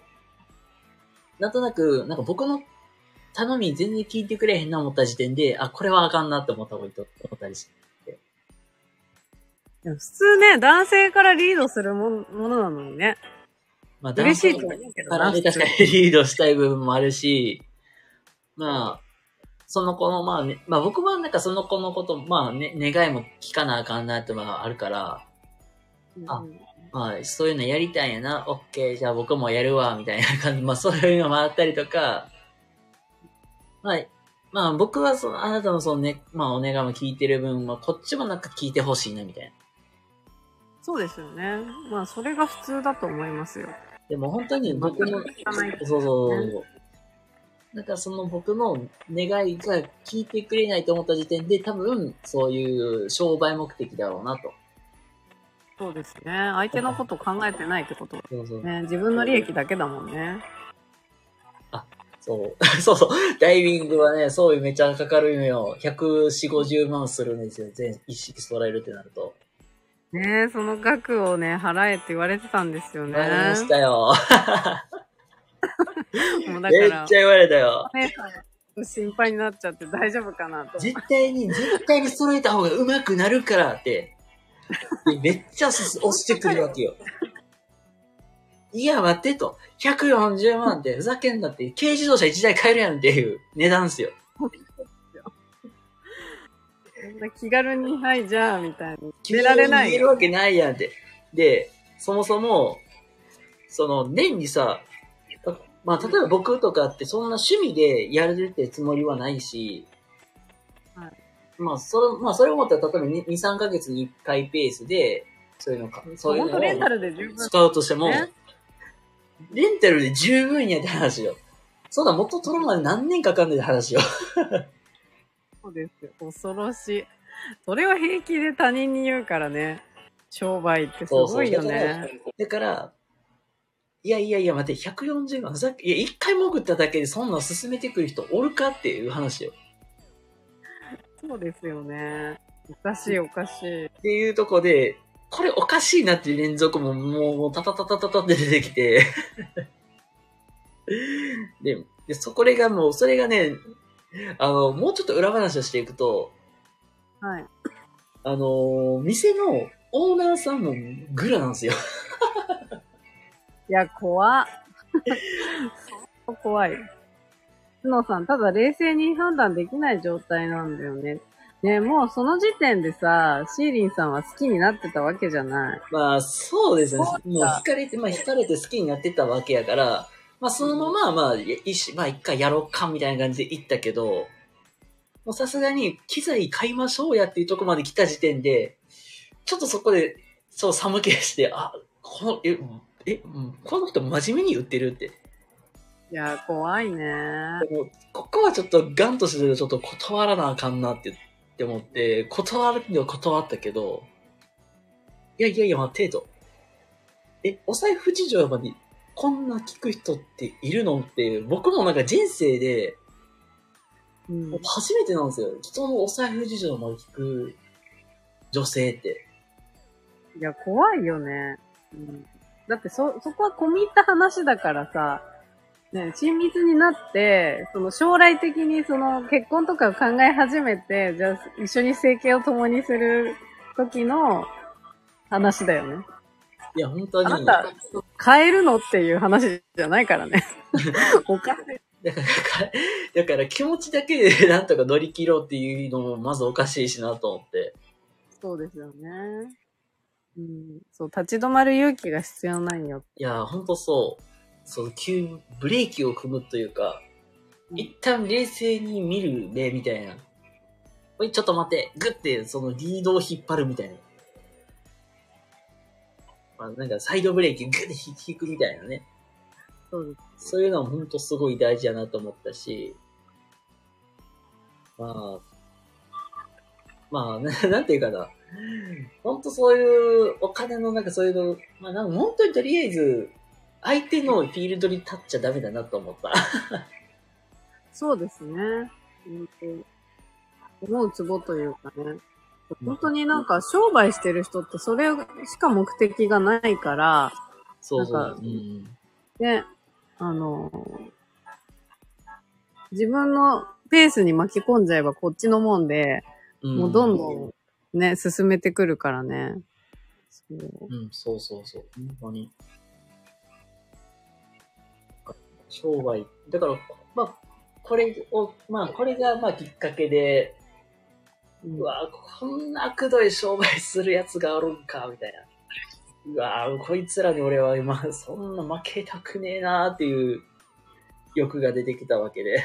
なんとなく、なんか僕の頼み全然聞いてくれへんな思った時点で、あ、これはあかんなって思った方がいいと思ったりしでも普通ね、男性からリードするもんものなのにね。まあ、嬉しいとは言うけどな。からね、確かにリードしたい部分もあるし、まあ、その子の、まあね、まあ僕はなんかその子のこと、まあね、願いも聞かなあかんなってのがあるから、あうんまあそういうのやりたいんやな、オッケー、じゃあ僕もやるわ、みたいな感じ、まあそういうのもあったりとか、まあ、まあ僕はその、あなたのそのね、まあお願いも聞いてる分は、こっちもなんか聞いてほしいな、みたいな。そうですよね。まあ、それが普通だと思いますよ。でも本当に僕の、そうそうそう。なんかその僕の願いが聞いてくれないと思った時点で多分そういう商売目的だろうなと。そうですね。相手のこと考えてないってことはそうそう。ね。自分の利益だけだもんね。そう。そうそう。ダイビングはね、そういうめちゃかかるんよ。140、50万するんですよ。全一式揃えるってなると。ねその額をね、払えって言われてたんですよね。言われましたよ。もうだからめっちゃ、言われたよ。心配になっちゃって大丈夫かなと。絶対に、絶対に揃えた方が上手くなるからって。でめっちゃ押してくるわけよ。いや、待ってと。140万ってふざけんなって、軽自動車1台買えるやんっていう値段っすよ。そんな気軽に、はい、じゃあ、みたいに。決められないよ。言えるわけないやんって。で、そもそも、その、年にさ、まあ、例えば僕とかってそんな趣味でやるってつもりはないし、はいまあ、それ、まあ、それを思ったら、例えば2、3ヶ月に1回ペースで、そういうのか、そういうのを。使うとしても、ねレンタルで十分やって話よ。そんな元取るまで何年かかんねんって話よ。そうですよ。恐ろしい。それを平気で他人に言うからね。商売ってすごいよね。だから、いやいやいや、待って、140万、ふざけ、いや、一回潜っただけでそんなん進めてくる人おるかっていう話よ。そうですよね。おかしいおかしい。っていうとこで、これおかしいなっていう連続ももう、もう、タタタタタタって出てきて。で、で、そこれがもう、それがね、あの、もうちょっと裏話をしていくと、はい。あの、店のオーナーさんもグラなんですよ。いや、怖っ。怖い。つのさん、ただ冷静に判断できない状態なんだよね。ねもうその時点でさ、シーリンさんは好きになってたわけじゃない。まあ、そうですね。そうもう惹かれて、まあ、惹かれて好きになってたわけやから、まあ、そのまま、まあ、いいし、まあ、一回やろうか、みたいな感じで行ったけど、もうさすがに、機材買いましょうやっていうとこまで来た時点で、ちょっとそこで、そう、寒気がして、あ、この、え、え、うんこの人真面目に言ってるって。いや、怖いね。でもここはちょっとガンとしてちょっと断らなあかんなってって思って、断るには断ったけど、いやいやいや、待てと。え、お財布事情までこんな聞く人っているのって、僕もなんか人生でうん。初めてなんですよ。人のお財布事情まで聞く女性って。いや、怖いよね。うん、だってそ、そこは込み入った話だからさ、ね、親密になって、その将来的にその結婚とかを考え始めて、じゃあ一緒に生計を共にする時の話だよね。いや、本当に。あなた、変えるのっていう話じゃないからね。おかしい。だから、だから気持ちだけで なんとか乗り切ろうっていうのもまずおかしいしなと思って。そうですよね。うん、そう、立ち止まる勇気が必要なんよ。いや、ほんとそう。そう、急にブレーキを踏むというか、一旦冷静に見る目みたいな。おい、ちょっと待って、グッてそのリードを引っ張るみたいな。まあ、なんかサイドブレーキグッて引くみたいなね。そう。そういうのは本当すごい大事だなと思ったし、まあ、まあ、な なんていうかな。本当そういうお金のなんかそういうの、まあなんか本当にとりあえず、相手のフィールドに立っちゃダメだなと思った。そうですね。思うツボというかね。本当になんか商売してる人ってそれしか目的がないから、そうそう。なんかうん、ね、あの自分のペースに巻き込んじゃえばこっちのもんで、もうどんどんね、進めてくるからね。そううん、そうそうそう。本当に。商売。だから、まあ、これを、まあ、これが、まあ、きっかけで、うわこんな悪どい商売するやつがあるんか、みたいな。うわこいつらに俺は今、そんな負けたくねえなっていう欲が出てきたわけで。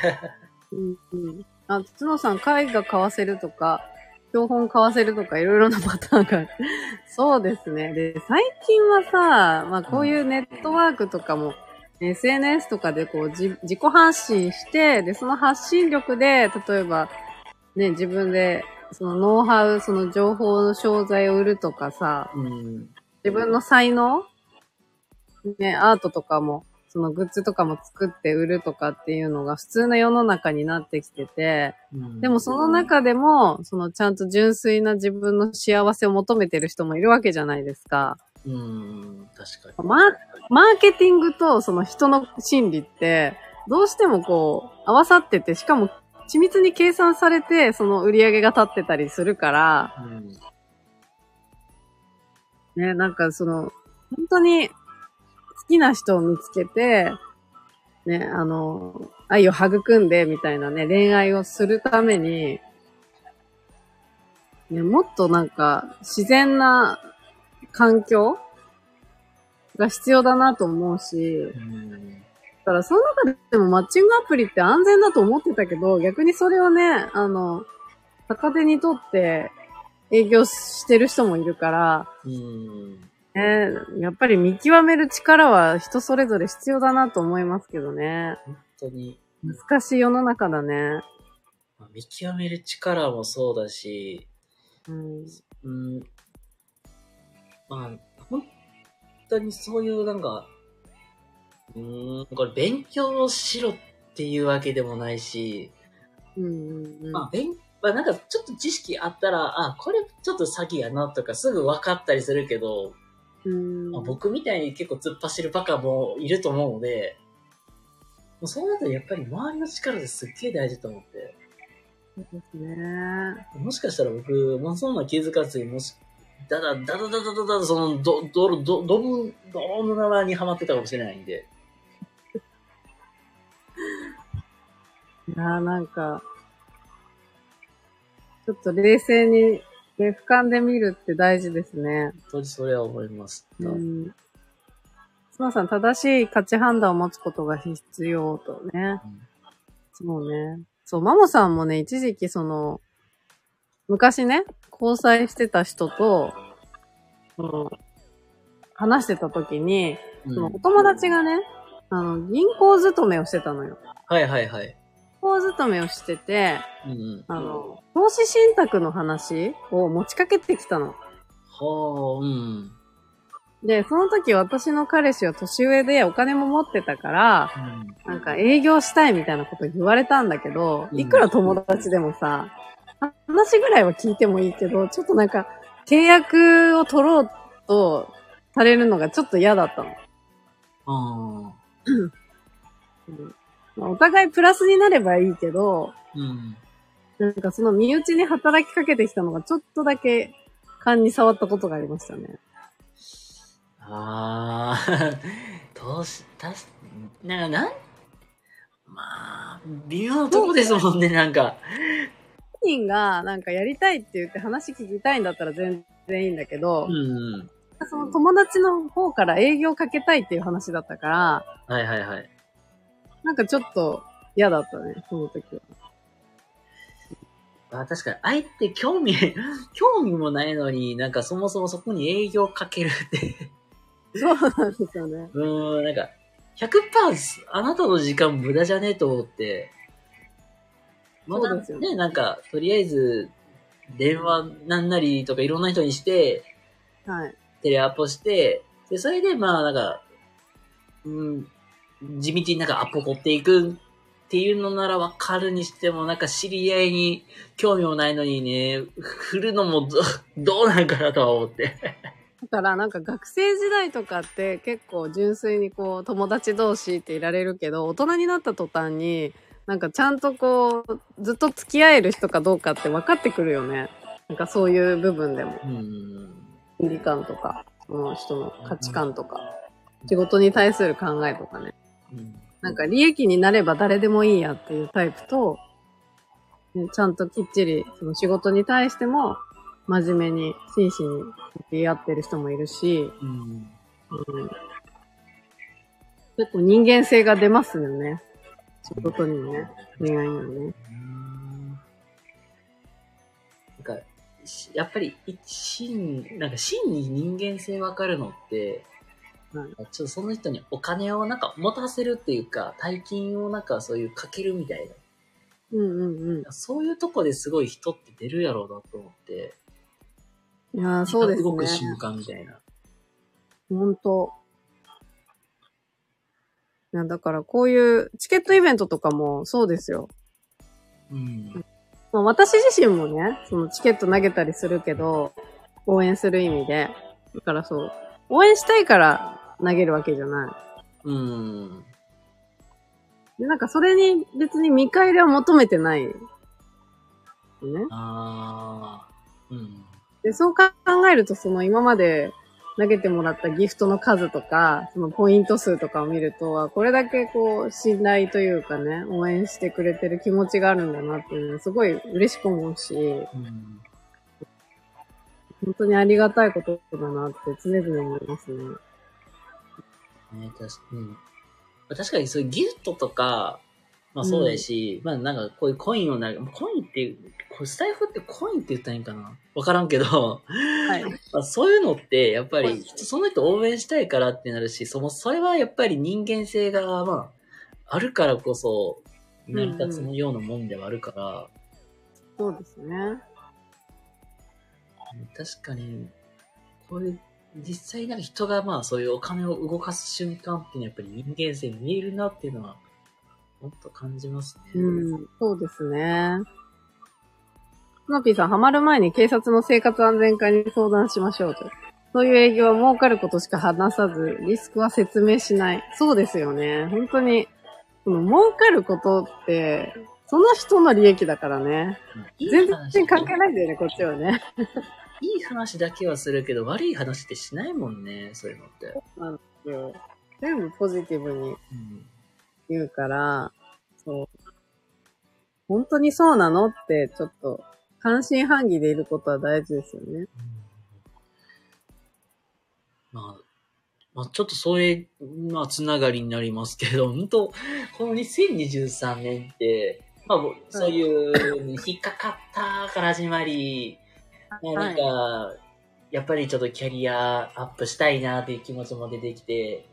うんうん。あ、角さん、絵画買わせるとか、標本買わせるとか、いろいろなパターンがある。そうですね。で、最近はさ、まあこういうネットワークとかも、SNS とかでこうじ自己発信して、で、その発信力で、例えば、ね、自分で、そのノウハウ、その情報の商材を売るとかさ、うん。自分の才能ね、アートとかも、そのグッズとかも作って売るとかっていうのが普通の世の中になってきてて、うんでもその中でも、そのちゃんと純粋な自分の幸せを求めてる人もいるわけじゃないですか。うん、確かに。マーマーケティングとその人の心理って、どうしてもこう、合わさってて、しかも緻密に計算されて、その売り上げが立ってたりするから、うんね、なんかその、本当に好きな人を見つけて、ね、あの、愛を育んでみたいなね、恋愛をするために、ね、もっとなんか自然な環境が必要だなと思うし、うんだからその中でもマッチングアプリって安全だと思ってたけど、逆にそれをね、あの、逆手にとって営業してる人もいるから、うんね、やっぱり見極める力は人それぞれ必要だなと思いますけどね。本当に、難しい世の中だね。まあ見極める力もそうだし、うん。うん、まあ、本当にそういうなんか、うーん、これ勉強しろっていうわけでもないし、うんうんうん。まあ、勉、まあなんかちょっと知識あったら、あ、これちょっと詐欺やなとかすぐ分かったりするけど、うんまあ、僕みたいに結構突っ走るバカもいると思うので、もうそうなるとやっぱり周りの力ってすっげえ大事と思って。そうですね。もしかしたら僕、もうそんな気づかずに、もし、だだ、だだだだだだ、その、ど、ど、ど、どぶ、どの縄にはまってたかもしれないんで。いやーなんか、ちょっと冷静に、ね、俯瞰で見るって大事ですね。本当にそれは思いました。うん。スマさん、正しい価値判断を持つことが必要とね。そうね。そう、マモさんもね、一時期その、昔ね、交際してた人と、うん、話してた時に、うんそのお友達がね、あの、銀行勤めをしてたのよ。はいはいはい。銀行勤めをしてて、うんうん。あの、投資信託の話を持ちかけてきたの。はあ、うん。で、その時私の彼氏は年上でお金も持ってたから、うん。なんか営業したいみたいなこと言われたんだけど、うんいくら友達でもさ、話ぐらいは聞いてもいいけど、ちょっとなんか契約を取ろうとされるのがちょっと嫌だったの。あんまあお互いプラスになればいいけど、うん。なんかその身内に働きかけてきたのがちょっとだけ勘に触ったことがありましたね。ああ。どうし、たし、なんか、なん、まあ、微妙なとこですもんね、なんか。本人がなんかやりたいって言って話聞きたいんだったら全然いいんだけどう、ん。その友達の方から営業かけたいっていう話だったから、はいはいはい。なんかちょっと嫌だったね、その時は。あ確かに、相手興味、興味もないのに、なんかそもそもそこに営業かけるって。そうなんですよね。うーん、なんか、100%あなたの時間無駄じゃねえと思って。まだそうですよねね、なんか、とりあえず、電話なんなりとかいろんな人にして、はい。テレアポして、で、それで、まあ、なんか、うん、地道になんかアポ取っていくっていうのならわかるにしても、なんか知り合いに興味もないのにね、振るのもど どうなんかなとは思って。だからなんか学生時代とかって結構純粋にこう友達同士っていられるけど、大人になった途端に、なんかちゃんとこう、ずっと付き合える人かどうかって分かってくるよね。なんかそういう部分でも。うん。倫理観とか、その人の価値観とか、仕事に対する考えとかね。うんなんか利益になれば誰でもいいやっていうタイプと、ねちゃんときっちりその仕事に対しても真面目に真摯に向き合ってる人もいるし、うん。うん、結構人間性が出ますよね。仕事にもね、恋愛にもね。なんか、しやっぱり、一真、なんか真に人間性わかるのって、はいちょっとその人にお金をなんか持たせるっていうか、大金をなんかそういうかけるみたいうんうんな。そういうとこですごい人って出るやろうなと思って。うん。いやーそうです動く瞬ね。間みたいな。ほんと。いや、だからこういうチケットイベントとかもそうですよ。うん。まあ、私自身もね、そのチケット投げたりするけど、応援する意味で。だからそう、応援したいから投げるわけじゃない。うん。で、なんかそれに別に見返りは求めてない。ね。あー。うん。で、そう考えると、その今まで投げてもらったギフトの数とか、そのポイント数とかを見ると、あこれだけこう、信頼というかね、応援してくれてる気持ちがあるんだなっていうのはすごい嬉しく思うし、うん。本当にありがたいことだなって常々思いますね。ね、確かうん。まあ確かにそういうギフトとか、まあそうだし、まあなんかこういうコインをなコインっていう、これスタイフってコインって言ったらいいんかな？わからんけど、はい。まあ、そういうのって、やっぱり、その人応援したいからってなるし、その、それはやっぱり人間性が、まあ、あるからこそ、成り立つようなもんではあるから、そうですね。確かに、こういう、実際なんか人がまあそういうお金を動かす瞬間っていうのはやっぱり人間性見えるなっていうのは、もっと感じますね。うん、そうですね。スノーピーさん、ハマる前に警察の生活安全課に相談しましょうと。そういう営業は儲かることしか話さず、リスクは説明しない。そうですよね。本当に、その儲かることって、その人の利益だからね。いい全話然関係ないんだよね、こっちはね。いい話だけはするけど、悪い話ってしないもんね、そういうのって。なんですよ全部ポジティブにうん言うから、そう。本当にそうなのって、ちょっと、半信半疑でいることは大事ですよね。まあ、まあ、ちょっとそれ、まあ、つながりになりますけど、本当この2023年って、まあ、そういう、引っかかったから始まり、まあ、なんか、やっぱりちょっとキャリアアップしたいなっていう気持ちも出てきて、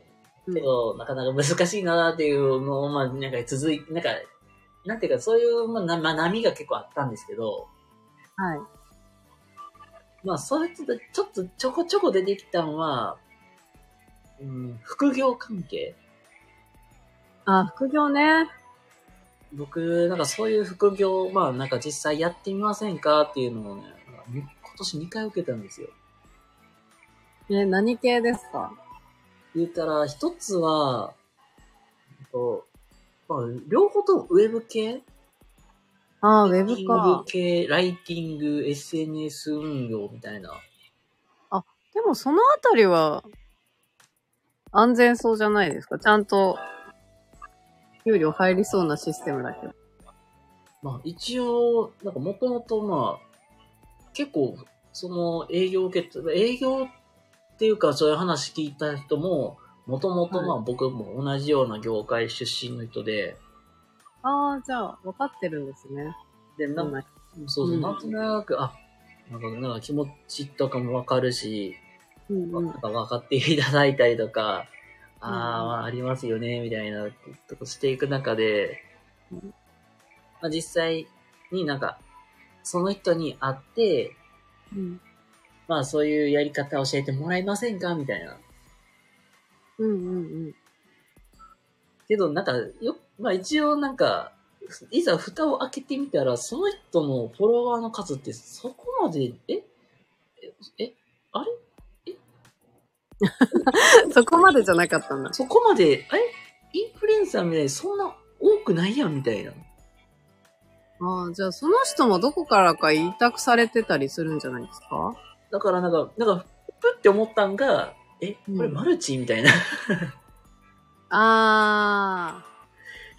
けど、なかなか難しいなっていうのを、まあ、なんか続いて、なんか、なんていうか、そういう、まあ、波が結構あったんですけど、はい。まあ、そうやってちょっとちょこちょこ出てきたのは、うん、副業関係？あ、副業ね。僕、なんかそういう副業、まあなんか実際やってみませんかっていうのをね、今年2回受けたんですよ。え、何系ですか？言ったら、一つは、とまあ、両方ともウェブ系？あー、ウェライティンブ。系、ライティング、SNS 運用みたいな。あでもそのあたりは、安全そうじゃないですか。ちゃんと、給料入りそうなシステムだけど。まあ一応、なんかもともとまあ、結構、その営業受け、営業っていうかそういう話聞いた人も、もともとまあ僕も同じような業界出身の人で、ああ、じゃあ、分かってるんですね。で、なんか、そうそう、うんなんとなく、あ、なんか、なんか気持ちとかもわかるし、うんうんなん。か分かっていただいたりとか、あうんあ、まあ、ありますよね、みたいなとこしていく中でうん、まあ、実際になんか、その人に会って、うん。まあそういうやり方教えてもらえませんか？みたいな。うんうんうん。けどなんか、よ、まあ一応なんか、いざ蓋を開けてみたら、その人のフォロワーの数ってそこまで、え？え、え、あれ？そこまでじゃなかったんだ。そこまで、えインフルエンサーみたいにそんな多くないやんみたいな。ああ、じゃあその人もどこからか委託されてたりするんじゃないですか？だからなんか、なんか、プって思ったんが、え、これうん。マルチ？みたいな。あ一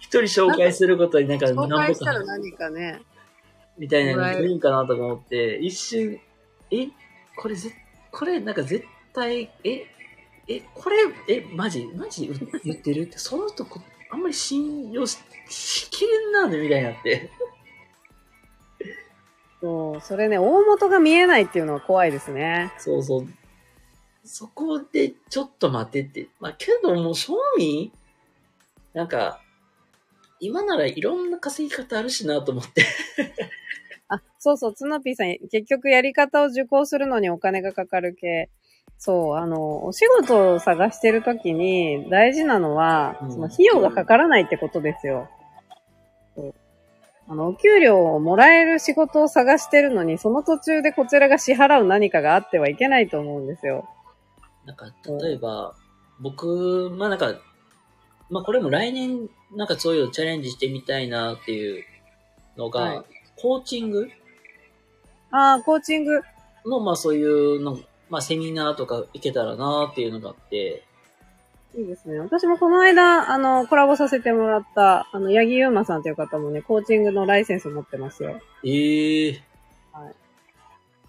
人紹介することになんかあ、紹介何ぼか、したら何かね。みたいなのいいんかなとか思って、一瞬、え、これぜ、これなんか絶対、え、え、これ、え、マジ？マジ？言ってる？って、その人こ、あんまり信用し、しきれんなねみたいになって。そう、それね、大元が見えないっていうのは怖いですね。そうそう。そこで、ちょっと待ってって。まあ、けどもう、正味、なんか、今ならいろんな稼ぎ方あるしなと思って。あ、そうそう、ツノピーさん、結局やり方を受講するのにお金がかかる系。そう、あの、お仕事を探してるときに大事なのは、うんその費用がかからないってことですよ。そうあの、お給料をもらえる仕事を探してるのに、その途中でこちらが支払う何かがあってはいけないと思うんですよ。なんか、例えば、僕、まあなんか、まあこれも来年、なんかそういうのチャレンジしてみたいなっていうのが、はいコーチング？ああ、コーチング。の、まあそういうの、まあセミナーとか行けたらなっていうのがあって、いいですね。私もこの間、あの、コラボさせてもらった、あの、八木優馬さんという方もね、コーチングのライセンスを持ってますよ。ええ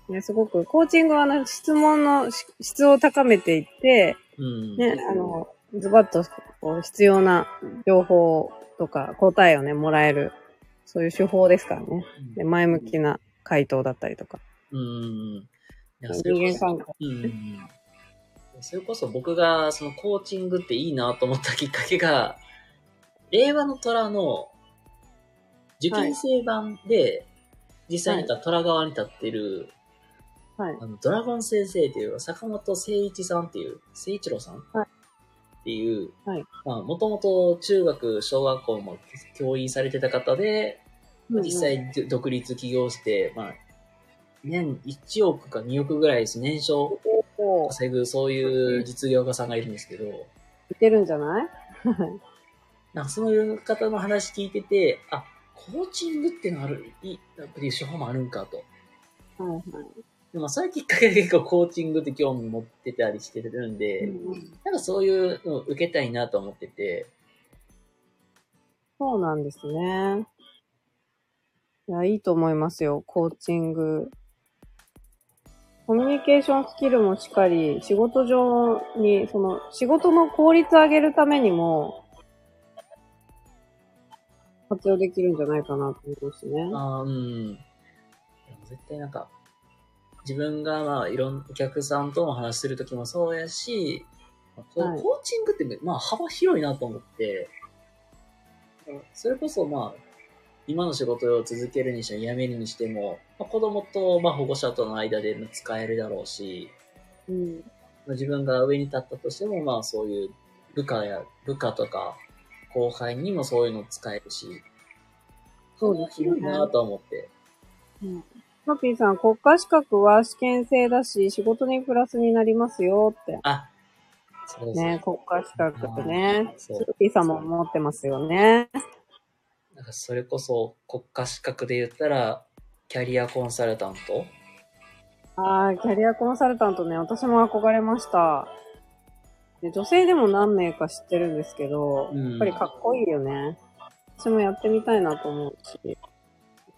ね、すごく、コーチングはあの、質問のし質を高めていって、うん。ね、あの、ズバッとこう必要な情報とか答えをね、もらえる、そういう手法ですからね。で前向きな回答だったりとか。うん。ん。それこそ僕がそのコーチングっていいなと思ったきっかけが、令和の虎の受験生版で、実際に虎側に立ってる、はい。あのドラゴン先生っていう坂本誠一さんっていう、誠一郎さん、はいっていう、はいまあ、もともと中学、小学校も教員されてた方で、まあ実際独立起業して、まあ、年1億か2億ぐらいです。年商稼ぐ、そういう実業家さんがいるんですけど、いけるんじゃない？なんかそういう方の話聞いてて、あ、コーチングってのある、いい、っていう手法もあるんかと。はいはい。でもそういうきっかけで結構コーチングって興味持ってたりしてるんで、うんうんなんかそういうのを受けたいなと思ってて、そうなんですね。いや、いいと思いますよ、コーチング。コミュニケーションスキルもしっかり、仕事上に、その、仕事の効率上げるためにも、活用できるんじゃないかなと思いますね。あーうん。絶対なんか、自分がまあいろんなお客さんとも話するときもそうやし、こうはいコーチングってまあ幅広いなと思って、それこそまあ、今の仕事を続けるにしても辞めるにしても、まあ、子供とまあ保護者との間でも使えるだろうし、うん。まあ自分が上に立ったとしても、まあそういう部下や、部下とか後輩にもそういうの使えるし、そうね広いなと思って。うん。マピーさん、国家資格は試験制だし、仕事にプラスになりますよって。あ、そうですね、国家資格ね。マピーさんも持ってますよね。なんかそれこそ国家資格で言ったら、キャリアコンサルタント？ああ、キャリアコンサルタントね、私も憧れました。で女性でも何名か知ってるんですけど、うんやっぱりかっこいいよね。私もやってみたいなと思うし。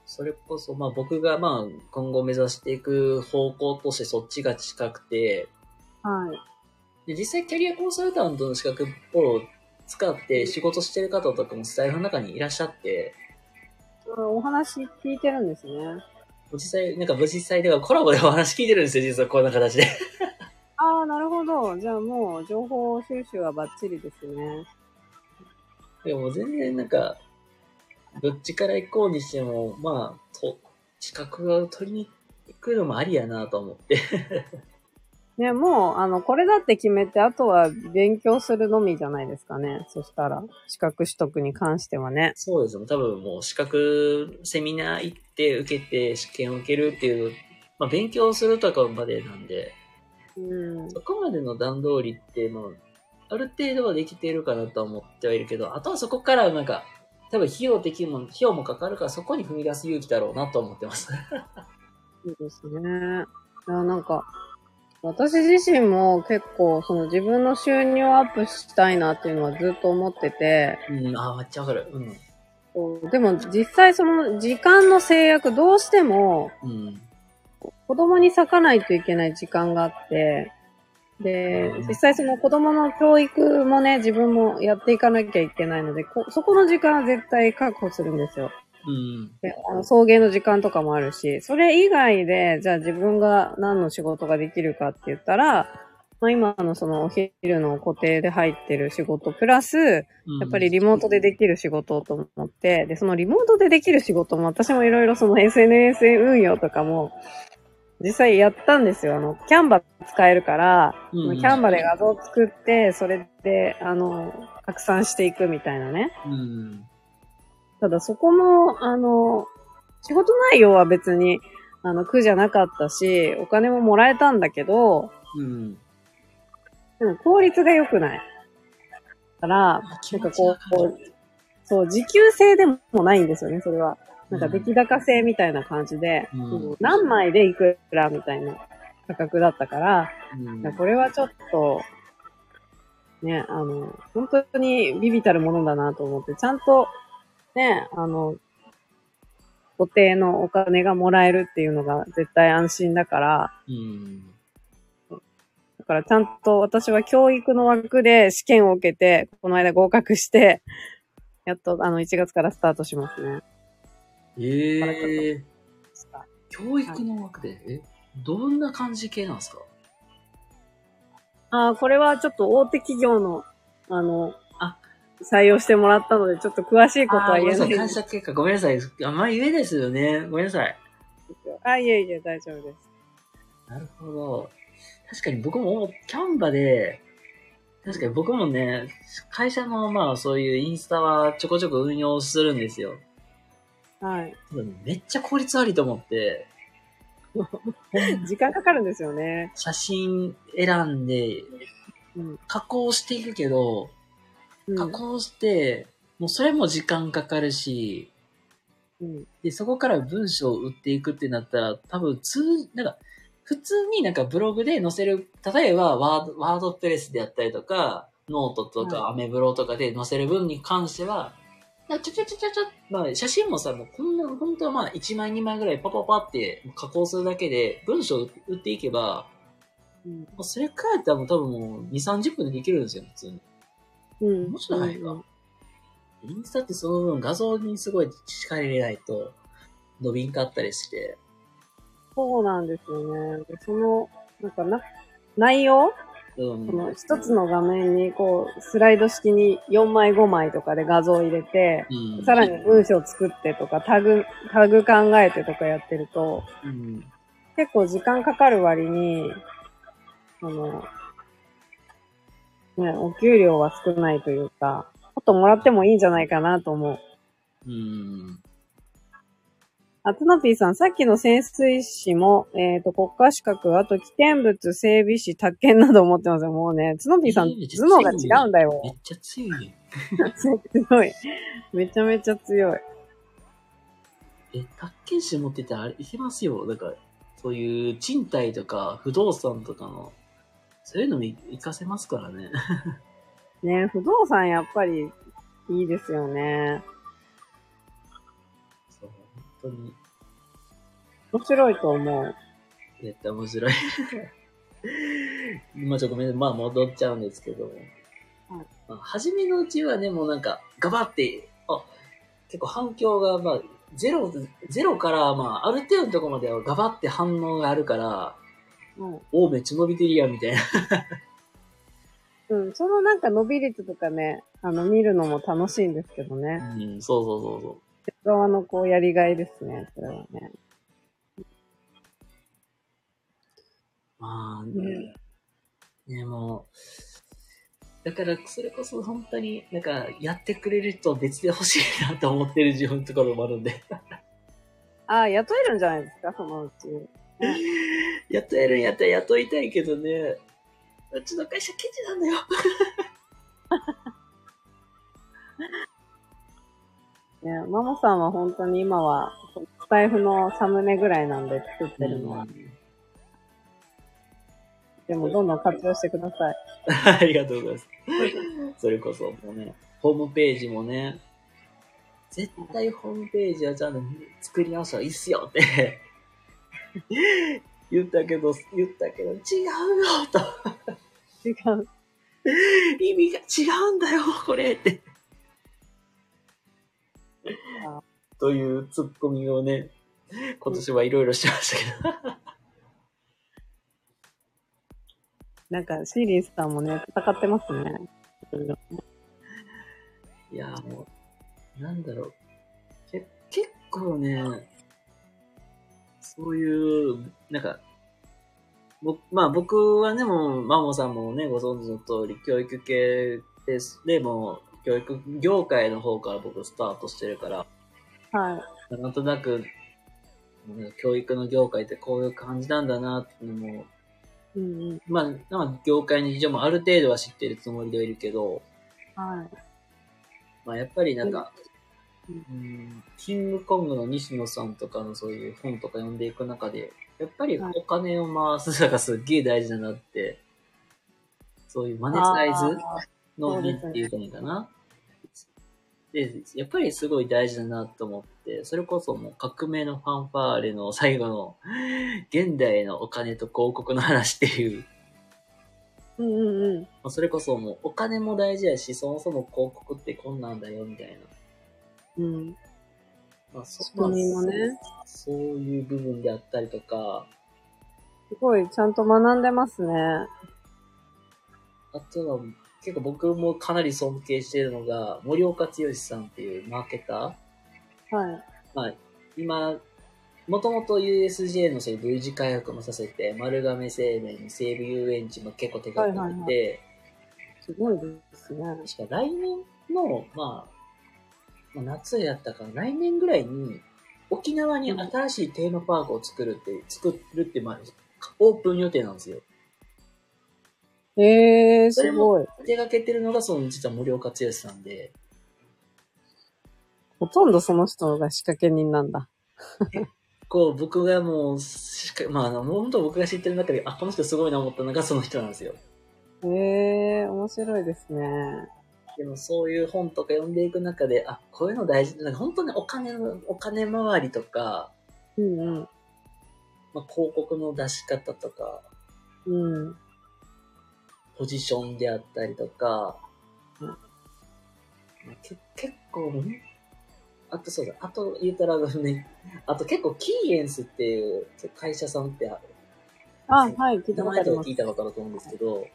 それこそ、まあ僕がまあ今後目指していく方向としてそっちが近くて、はい。で実際キャリアコンサルタントの資格を使って仕事してる方とかもスタイフの中にいらっしゃって、あお話聞いてるんですね。実際、なんか実際ではコラボでお話聞いてるんですよ、実はこんな形で。ああ、なるほど。じゃあもう情報収集はバッチリですね。でも全然なんか、どっちから行こうにしても、まあ、と資格を取りに行くのもありやなと思って。ね、もう、あの、これだって決めて、あとは勉強するのみじゃないですかね。そしたら、資格取得に関してはね。そうですよ。多分もう資格セミナー行って受けて試験を受けるっていう、まあ勉強するとかまでなんで、うん。そこまでの段取りってもう、ある程度はできてるかなとは思ってはいるけど、あとはそこからなんか、多分費用的にも、費用もかかるからそこに踏み出す勇気だろうなと思ってます。そうですね。いや、なんか、私自身も結構、その自分の収入をアップしたいなっていうのはずっと思ってて、うん、ああ、めっちゃわかる。うん。そうでも実際その時間の制約どうしてもうん。子供に割かないといけない時間があって、でうん、実際その子供の教育もね、自分もやっていかなきゃいけないので、こそこの時間は絶対確保するんですよ。うん。で、あの、送迎の時間とかもあるし、それ以外で、じゃあ自分が何の仕事ができるかって言ったら、まあ今のそのお昼の固定で入ってる仕事プラス、やっぱりリモートでできる仕事と思って、で、そのリモートでできる仕事も私もいろいろその SNS 運用とかも実際やったんですよ。あの、キャンバ使えるから、うんキャンバで画像作って、それで、あの、拡散していくみたいなね。うん。ただそこも、あの、仕事内容は別に、あの、苦じゃなかったし、お金ももらえたんだけど、うん。でも効率が良くない。から、なんかこう、こうそう、時給制でもないんですよね、それは。なんか出来高制みたいな感じで、うんうん何枚でいくらみたいな価格だったから、うんこれはちょっと、ね、あの、本当にビビたるものだなと思って、ちゃんと、ね、あの、固定のお金がもらえるっていうのが絶対安心だから、うん。だからちゃんと私は教育の枠で試験を受けて、この間合格して、やっとあの1月からスタートしますね。ええ教育の枠で、え、どんな感じ系なんですか？ああ、これはちょっと大手企業の、あの、あ、採用してもらったので、ちょっと詳しいことは言えないんあーごめんなさい。です感謝結果、ごめんなさい。あんまり言えないですよね。ごめんなさい。よ。あ、いえいえ、大丈夫です。なるほど。確かに僕もキャンバで、確かに僕もね、会社のまあそういうインスタはちょこちょこ運用するんですよ。はい。めっちゃ効率悪いと思って、時間かかるんですよね。写真選んで、うん。加工していくけど、うん加工して、もうそれも時間かかるし、うん。で、そこから文章を打っていくってなったら、多分、通、なんか、普通になんかブログで載せる、例えばワード、 WordPress であったりとか、ノートとかアメブロとかで載せる分に関しては、ちょちょちょちょちょ、まあ写真もさ、もうこんな、本当はまあ1枚2枚ぐらいパパパって加工するだけで文章を打っていけば、うん。それくらいだったらもう多分もう2、30分でできるんですよ、普通に。うん。面白いわ。インスタってその分画像にすごい力入れないと伸びんかったりして。そうなんですよね。でその、なんかな、内容うん。この一つの画面にこう、スライド式に4枚5枚とかで画像を入れて、うんさらに文章作ってとか、タグ、タグ考えてとかやってると、うん。結構時間かかる割に、あの、ね、お給料は少ないというか、もっともらってもいいんじゃないかなと思う。うん。あ、つのぴーさん、さっきの潜水士も、えっ、と、国家資格、あと危険物整備士、宅建など持ってますよ。もうね、つのぴーさん、頭脳が違うんだよ。めっちゃ強いね。強い。めちゃめちゃ強い。え、宅建士持ってたらあれいけますよ。だから、そういう賃貸とか不動産とかの、そういうのもい活かせますからね。ね、不動産やっぱりいいですよね。当に。面白いと思う。絶対面白い。まあちょっとごめん、まあ戻っちゃうんですけど、まあ、初めのうちはね、もうなんか、ガバって、あ、結構反響が、まあ、ゼロ、ゼロから、まあ、ある程度のところまではガバって反応があるから、うん。おお、めっちゃ伸びてるやん、みたいな。うん、そのなんか伸び率とかね、あの、見るのも楽しいんですけどね。うん、そうそうそうそう。側のこう、やりがいですね、それはね。まあね、ね、もう、だから、それこそ本当に、なんか、やってくれる人別で欲しいなと思ってる自分のところもあるんで。ああ、雇えるんじゃないですか、そのうち。雇えるんやったら雇いたいけどね、うちの会社ケチなんだよ。ね、マモさんは本当に今は、スタイフのサムネぐらいなんで作ってるのは。でもどんどん活用してください。ありがとうございます。それこそ、もうね、ホームページもね、絶対ホームページはちゃんと作り直したらいいっすよって 言ったけど、言ったけど、違うよと。違う。意味が違うんだよ、これってあ。というツッコミをね、今年はいろいろしましたけど。なんか、シーリンさんもね、戦ってますね。いや、もう、なんだろう。け結構ね、そういう、なんか、ぼまあ僕はね、もう、マモさんもね、ご存知の通り、教育系です。でも、教育業界の方から僕スタートしてるから、はい。なんとなく、ね教育の業界ってこういう感じなんだなっていうのも、うんうん。まあ、なんか業界の事情もある程度は知ってるつもりではいるけど、はい。まあやっぱりなんか、ううん、キングコングの西野さんとかのそういう本とか読んでいく中で、やっぱりお金を回すのがすっげえ大事だなって、そういうマネタイズの面っていうかいいかな。で、やっぱりすごい大事だなと思って、それこそもう革命のファンファーレの最後の現代のお金と広告の話っていう、うんうんうん。まあそれこそもうお金も大事だし、そもそも広告ってこんなんだよみたいな。うん。まあ、そ仕組みもね。そういう部分であったりとか、すごい、ちゃんと学んでますね。あとは結構僕もかなり尊敬しているのが、森岡剛さんっていうマーケター。はい。まあ、今、もともと USJ のそういう V 字開発もさせて、丸亀製麺に西武遊園地も結構手掛けてて、はいはいすごいですね。確か来年の、まあ、まあ夏やったかな、来年ぐらいに、沖縄に新しいテーマパークを作るって、作るって、まあ、オープン予定なんですよ。えー、すごい。手掛けてるのが、その、実は森岡剛さんで、ほとんどその人が仕掛け人なんだ。こう、僕がもう、しかまあ、あの、もう本当僕が知ってる中で、あ、この人すごいな思ったのがその人なんですよ。えー、面白いですね。でもそういう本とか読んでいく中で、あ、こういうの大事。なんか本当にお金の、お金回りとか、うんうん。まあ、広告の出し方とか、うん。ポジションであったりとか、うんまあけ結構ね、あとそうだ、あと言ったらね、あと結構キーエンスっていう会社さんってある。あ、はい、聞いた名ことあ聞い。たことあると思うんですけど、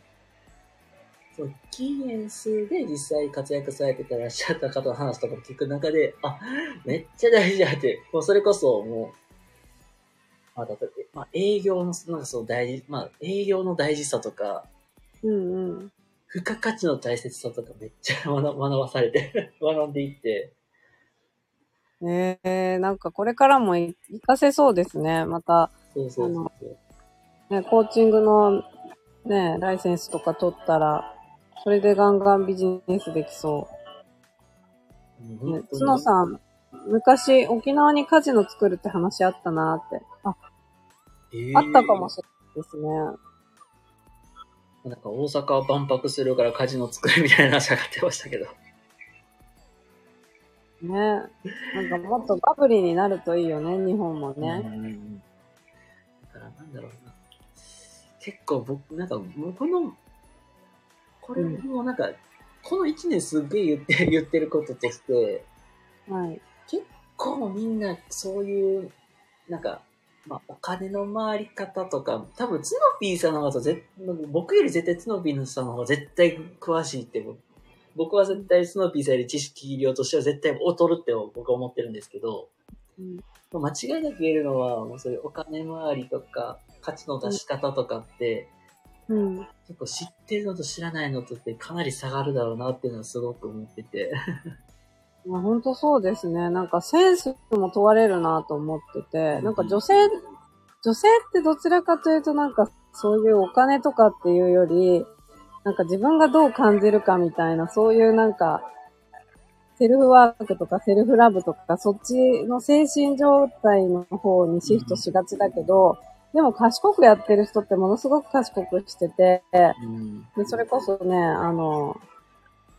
そう、キーエンスで実際活躍されてたらっしゃった方の話とかも聞く中で、あ、めっちゃ大事だって、もうそれこそもう、まあ、だって、まあ、営業の、なんかそう大事、まあ、営業の大事さとか、うんうん。付加価値の大切さとかめっちゃ学学ばされて、学んでいって、ええなんかこれからもい活かせそうですね。また、そうそうそうそう。ね、コーチングのね、ライセンスとか取ったら、それでガンガンビジネスできそう。ね、角さん、昔沖縄にカジノ作るって話あったなって。あ、えーあったかもしれないですね。なんか大阪は万博するからカジノ作るみたいな話上がってましたけど。ね。なんかもっとバブリーになるといいよね、日本もうね。んだからなんだろうな。結構僕、なんか僕の、これもなんか、この一年すっげえ言って、言ってることとして、はい。結構みんなそういう、なんか、まあ、お金の回り方とか、多分、ツノピーさんの方がぜ僕より絶対ツノピーさんの方が絶対詳しいって、僕は絶対ツノピーさんより知識量としては絶対劣るって僕は思ってるんですけど、うんまあ間違いなく言えるのは、もうそういうお金回りとか、価値の出し方とかって、うん。結構知ってるのと知らないのとってかなり差があるだろうなっていうのはすごく思ってて。まあ、本当そうですね。なんかセンスも問われるなと思ってて、なんか女性、女性ってどちらかというとなんかそういうお金とかっていうより、なんか自分がどう感じるかみたいな、そういうなんか、セルフワークとかセルフラブとか、そっちの精神状態の方にシフトしがちだけど、でも賢くやってる人ってものすごく賢くしてて、うん。で、それこそね、あの、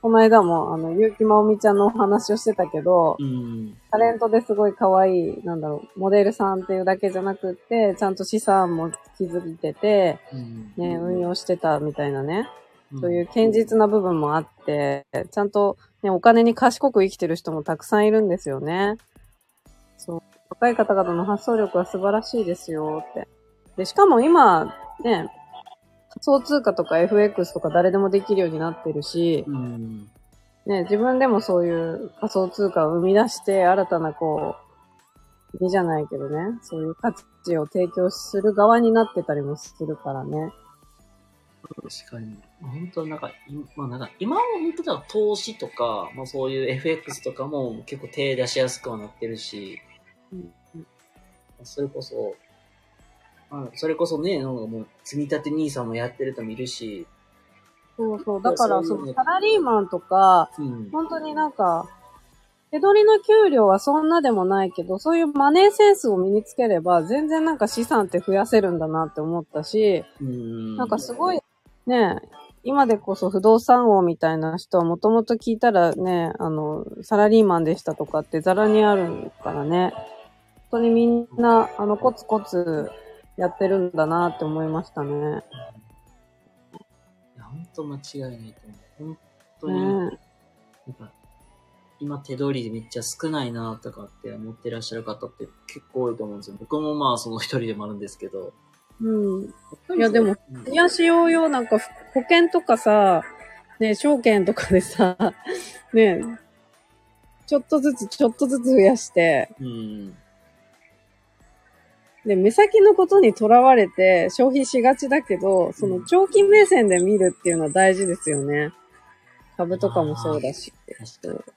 この間も、あの、ゆうきまおみちゃんのお話をしてたけど、うん。タレントですごい可愛い、なんだろう、モデルさんっていうだけじゃなくって、ちゃんと資産も築いてて、うん。ね、運用してたみたいなね、うんそういう堅実な部分もあって、ちゃんとね、お金に賢く生きてる人もたくさんいるんですよね。そう。若い方々の発想力は素晴らしいですよって。で、しかも今、ね、仮想通貨とか FX とか誰でもできるようになってるし、うん。ね、自分でもそういう仮想通貨を生み出して、新たなこう、国じゃないけどね、そういう価値を提供する側になってたりもするからね。確かに。本当なんか、いまあなんか、今は本当だ投資とか、まあそういう FX とかも結構手出しやすくはなってるし、うんそれこそ、まあ、それこそね、なんかもう、積み立て NISA もやってる人もいるし、そうそう。だから、そのサラリーマンとか、うん。本当になんか、手取りの給料はそんなでもないけど、そういうマネーセンスを身につければ、全然なんか資産って増やせるんだなって思ったし、うん。なんかすごい、ね、今でこそ不動産王みたいな人はもともと聞いたらね、あの、サラリーマンでしたとかってザラにあるからね、本当にみんな、あの、コツコツやってるんだなって思いましたね。いや、本当間違いないと思う。本当に、ねなんか、今手取りめっちゃ少ないなとかって思ってらっしゃる方って結構多いと思うんですよ。僕もまあその一人でもあるんですけど。うん。いやでもうん、増やしようよ、なんか保険とかさ、ね、証券とかでさ、ね、ちょっとずつちょっとずつ増やして、うん。で、目先のことにとらわれて消費しがちだけど、その長期目線で見るっていうのは大事ですよね。株とかもそうだし。確かに。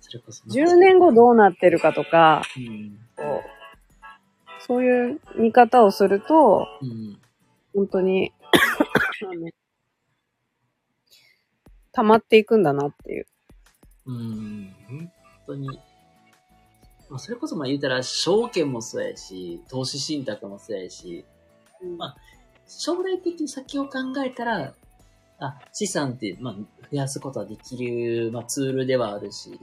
それこそ。10年後どうなってるかとか、うん。そういう見方をすると、うん。本当に、溜まっていくんだなっていう。うん。本当に。まあ、それこそまあ言うたら、証券もそうやし、投資信託もそうやし、まあ将来的に先を考えたら、あ、資産って、まあ、増やすことはできる、まあ、ツールではあるし、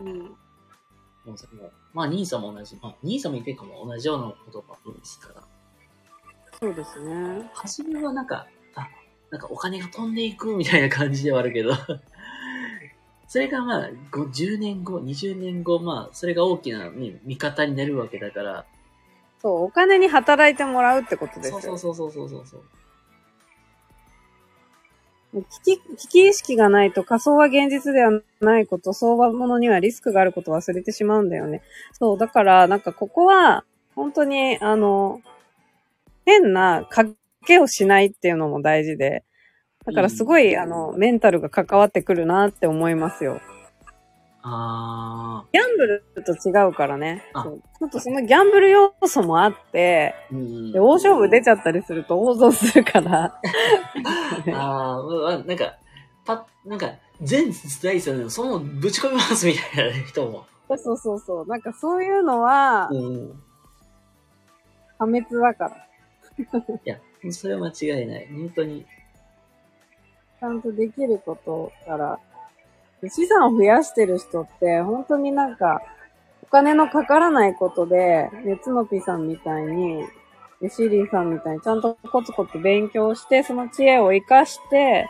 うん。もうそれもまあ、ニーサも同じ、まあ、ニーサもイペイカも同じようなことが多いですから、そうですね。初めはなんか、あ、なんかお金が飛んでいくみたいな感じではあるけど、それがまあ、ご10年後、20年後、まあ、それが大きな、ね、見方になるわけだから、そう、お金に働いてもらうってことですよ。そうそうそうそうそうそう。危機、危機意識がないと仮想は現実ではないこと、相場物にはリスクがあることを忘れてしまうんだよね。そう、だから、なんかここは、本当に、あの、変な賭けをしないっていうのも大事で、だからすごい、あの、メンタルが関わってくるなって思いますよ。あギャンブルと違うからね。ちょっとそのギャンブル要素もあって、ー。うんで大勝負出ちゃったりすると大損するから。あーうわなんか、パなんか、全財産そのぶち込みますみたいな人も。そうそうそうそう。なんかそういうのはうん。破滅だから。いや、それは間違いない。本当に。ちゃんとできることから、資産を増やしてる人って、本当になんか、お金のかからないことで、ねつのぴさんみたいに、でシーリーさんみたいにちゃんとコツコツ勉強して、その知恵を活かして、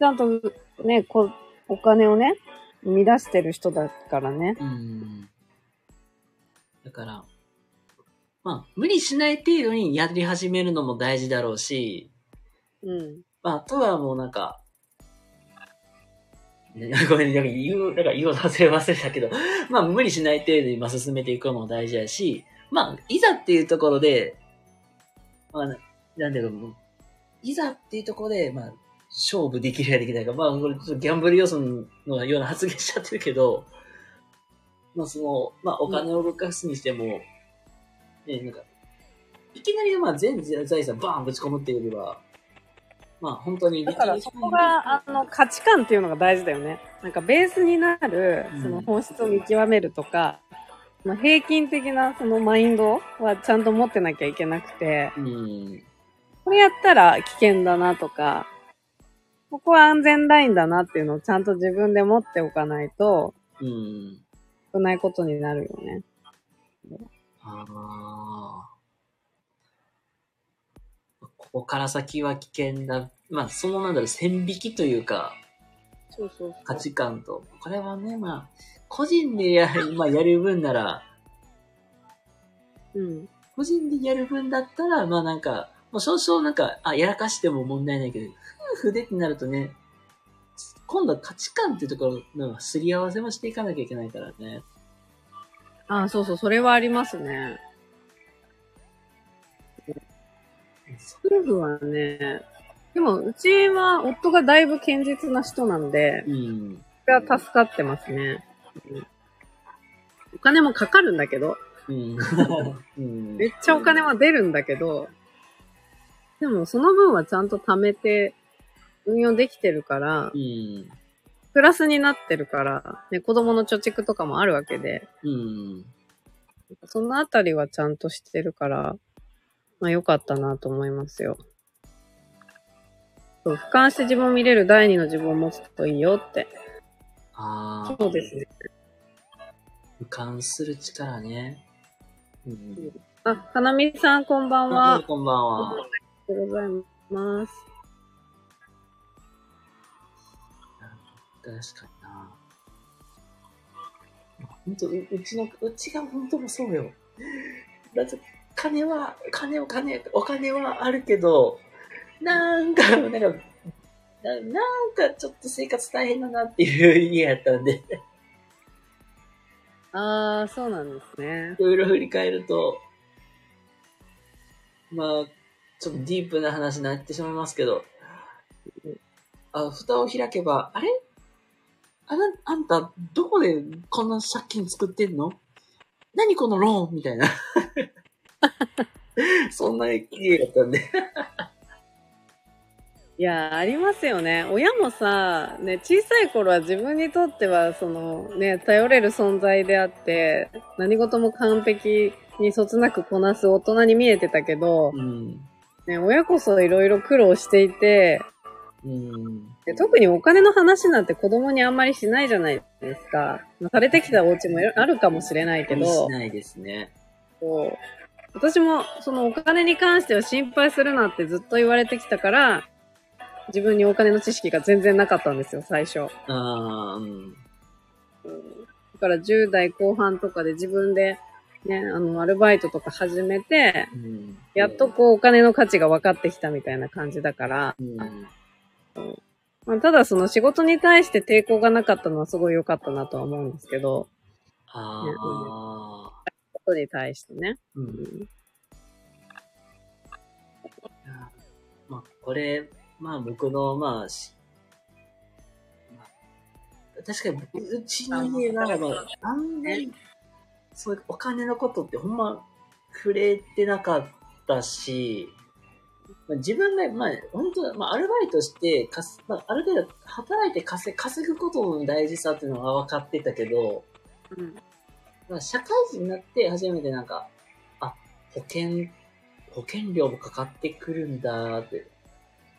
ちゃんとね、こお金をね、生み出してる人だからね。うん。だから、まあ、無理しない程度にやり始めるのも大事だろうし、うん。まあ、あとはもうなんか、ごめん、なんか言う、なんか言おう忘れ忘れたけど、まあ、無理しない程度にまあ進めていくのも大事だし、まあ、いざっていうところで、まあ、ななんだろう、いざっていうところで、まあ、勝負できるやできないか、まあ、これちょっとギャンブル要素のような発言しちゃってるけど、まあ、その、まあ、お金を動かすにしても、ね、なんか、いきなり、まあ、全財産バーンぶち込むっていうよりは、まあ、本当に、だからそこが、あの、価値観っていうのが大事だよね。なんかベースになるうん、その本質を見極めるとか、まあ平均的なそのマインドはちゃんと持ってなきゃいけなくて、うん。これやったら危険だなとか、ここは安全ラインだなっていうのをちゃんと自分で持っておかないと、うん。危ないことになるよね。ああ。ここから先は危険だ。まあ、そのなんだろう、線引きというか、そうそう価値観と。これはね、まあ、個人でや,、まあ、やる分なら、うん。個人でやる分だったら、まあなんか、もう少々なんか、あ、やらかしても問題ないけど、夫婦でってなるとね、今度は価値観っていうところのすり合わせもしていかなきゃいけないからね。あそうそう、それはありますね。夫婦はね、でも、うちは夫がだいぶ堅実な人なんで、うん。それは助かってますね。うんお金もかかるんだけど、うん。うん。めっちゃお金は出るんだけど、でもその分はちゃんと貯めて運用できてるからう、ん。プラスになってるから、ね、子供の貯蓄とかもあるわけで、うん。そのあたりはちゃんとしてるから、まあ良かったなと思いますよ。そう、俯瞰して自分を見れる第二の自分を持つといいよって。ああ。そうですね。俯瞰する力ね。うん。あ、かなみさんこんばんは。あこんばんは。がとうございます。確かにな。本当ううちの、うちが本当もそうよ。だって、金は、金お金、お金はあるけど、なんか、なんか、ななんかちょっと生活大変だなっていう家やったんで、ああ、そうなんですね。いろいろ振り返ると、まあ、ちょっとディープな話になってしまいますけど、あ、蓋を開けば、あれ？あな、あんた、どこでこんな借金作ってんの？何このローン？みたいな。そんな家だったんで。いや、ありますよね。親もさ、ね、小さい頃は自分にとっては、その、ね、頼れる存在であって、何事も完璧にそつなくこなす大人に見えてたけど、うん。ね、親こそいろいろ苦労していて、うん。で特にお金の話なんて子供にあんまりしないじゃないですか。まあされてきたお家もあるかもしれないけど、しないですね。そう私もそのお金に関しては心配するなってずっと言われてきたから、自分にお金の知識が全然なかったんですよ、最初。ああ、うん。うんだから10代後半とかで自分でね、あの、アルバイトとか始めて、うん。やっとこうお金の価値が分かってきたみたいな感じだから、うん。まあ、ただその仕事に対して抵抗がなかったのはすごい良かったなとは思うんですけど、ああ、ことに対してね。うん。まあ、これ、まあ僕の、まあ、しまあ確かに僕、うちの家ならば、あんまり、そういうお金のことってほんま触れてなかったし、まあ、自分が、まあ、本当まあ、アルバイトしてかす、まあ、ある程度働いて稼稼ぐことの大事さっていうのは分かってたけど、うん。まあ、社会人になって初めてなんか、あ、保険、保険料もかかってくるんだって、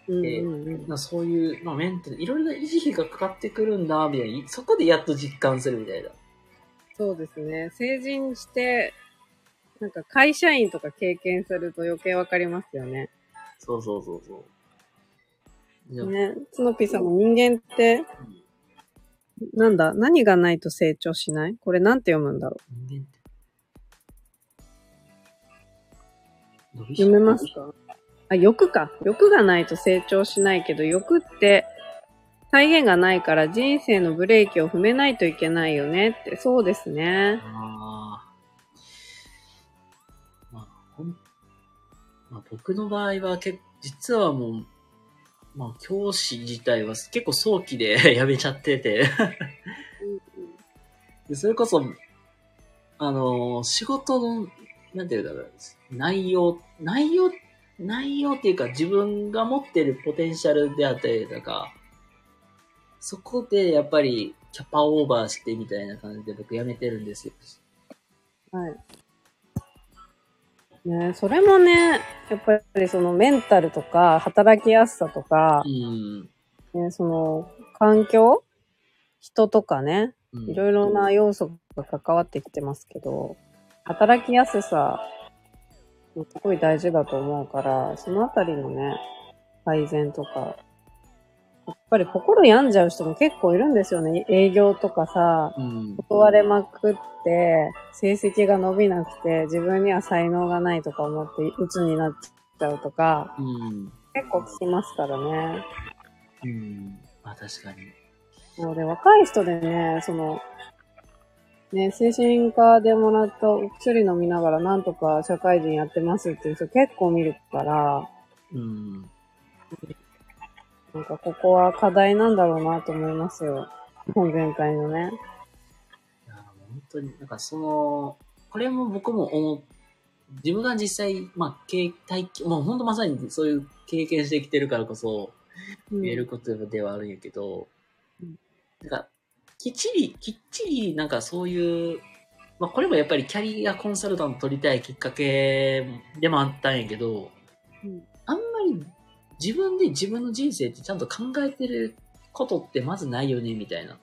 うんえうんうんまあ、そういう、まあ、メンテいろいろな維持費がかかってくるんだ、みたいな、そこでやっと実感するみたいな。そうですね。成人して、なんか会社員とか経験すると余計わかりますよね。そうそうそうそう。ね。つのぴーさんも人間って、なんだ？何がないと成長しない？これなんて読むんだろ人間って。伸う？読めますか？あ、欲か。欲がないと成長しないけど、欲って体現がないから人生のブレーキを踏めないといけないよねって。そうですね。まあ、ほん、まあ、僕の場合は結実はもう、まあ、教師自体は結構早期で 辞めちゃっててで、それこそ、あのー仕事の、なんていうんだろう、内容、内容、内容っていうか自分が持ってるポテンシャルであったりとか、そこでやっぱりキャパオーバーしてみたいな感じで僕辞めてるんですよ。はい。ねそれもね、やっぱりそのメンタルとか、働きやすさとかう、ん。ね、その環境人とかね、うんいろいろな要素が関わってきてますけど、働きやすさ、すごい大事だと思うから、そのあたりのね、改善とか、やっぱり心病んじゃう人も結構いるんですよね。営業とかさ、うん。断れまくって、成績が伸びなくて、自分には才能がないとか思って、鬱になっちゃうとか、うん。結構聞きますからね。うん。まあ確かに。なので、若い人でね、その、ね、精神科でもらったお薬飲みながらなんとか社会人やってますっていう人結構見るから、うん。なんかここは課題なんだろうなと思いますよ。日本全体のね。いや、本当に、なんかその、これも僕も思う、自分が実際、まあ、経体験、もう本当まさにそういう経験してきてるからこそ、うん言えることではあるんやけど、うんなんか、きっちり、きっちり、なんかそういう、まあこれもやっぱりキャリアコンサルタント取りたいきっかけでもあったんやけど、うんあんまり自分で自分の人生ってちゃんと考えてることってまずないよね、みたいな。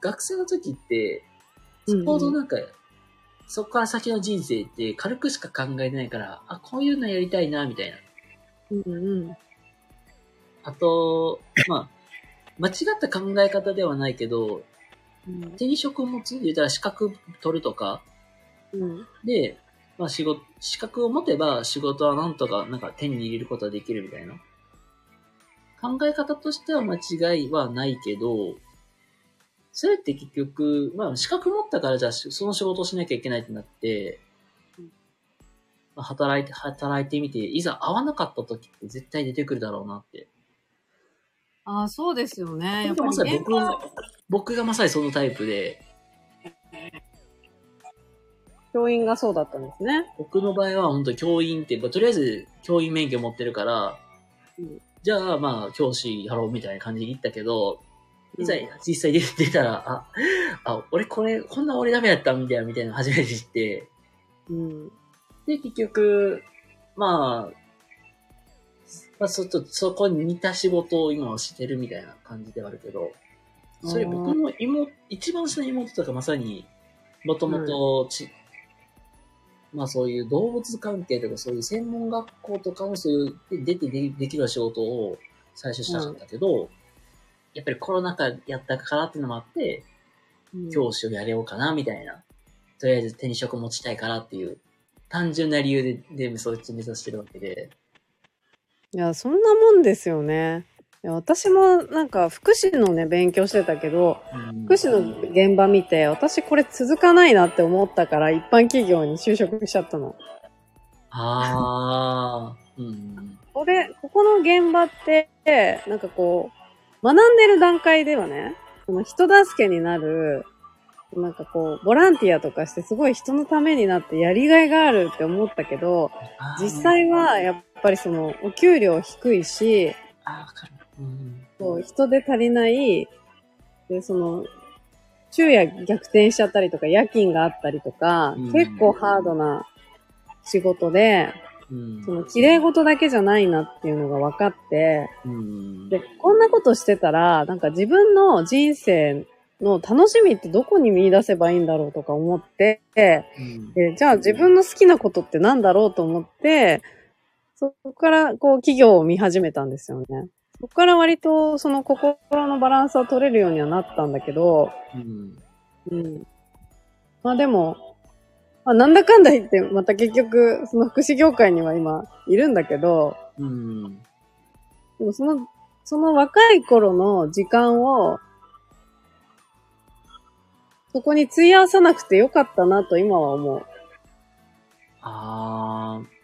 学生の時って、ちょうどなんか、そこから先の人生って軽くしか考えてないから、あ、こういうのやりたいな、みたいな。うんうん。あと、まあ、間違った考え方ではないけど、うん手に職を持つ言ったら資格取るとか、うん。で、まあ仕事、資格を持てば仕事はなんとかなんか手に入れることができるみたいな。考え方としては間違いはないけど、それって結局、まあ資格持ったからじゃあその仕事をしなきゃいけないってなってうん、まあ働いて、働いてみて、いざ合わなかった時って絶対出てくるだろうなって。ああ、そうですよね。やっぱり現場、僕がまさにそのタイプで、教員がそうだったんですね。僕の場合は本当教員って、まあとりあえず教員免許持ってるから、うんじゃあまあ教師やろうみたいな感じで言ったけど、うんいざ実際出出たら、あ、あ、俺これ、こんな俺ダメやったみたいな、みたいなの初めて知って、うん。で、結局、まあ、まあ、そ、ちょっとそこに似た仕事を今はしてるみたいな感じではあるけど、それ僕の妹、一番下の妹とかまさに、もともとち、まあそういう動物関係とかそういう専門学校とかのそういうで出てでできる仕事を最初したかったけど、やっぱりコロナ禍やったからっていうのもあって、教師をやれようかなみたいな。とりあえず手に職持ちたいからっていう、単純な理由で、で、そっち目指してるわけで。いや、そんなもんですよね。いや私もなんか福祉のね、勉強してたけど、うん福祉の現場見て、私これ続かないなって思ったから、一般企業に就職しちゃったの。ああ、うん。そこれ、ここの現場って、なんかこう、学んでる段階ではね、その人助けになる、なんかこう、ボランティアとかしてすごい人のためになってやりがいがあるって思ったけど、実際はやっぱりその、お給料低いし、あー、わかる。うん。そう人で足りない、で、その、昼夜逆転しちゃったりとか、夜勤があったりとか、うん結構ハードな仕事で、うん。その、綺麗事だけじゃないなっていうのが分かって、うん。で、こんなことしてたら、なんか自分の人生の楽しみってどこに見出せばいいんだろうとか思って、うんでじゃあ自分の好きなことってなんだろうと思って、そこからこう企業を見始めたんですよね。そこから割とその心のバランスは取れるようにはなったんだけど、うん。うん。まあでも、まあなんだかんだ言ってまた結局その福祉業界には今いるんだけど、うん。でもその、その若い頃の時間を、そこに費やさなくてよかったなと今は思う。あー。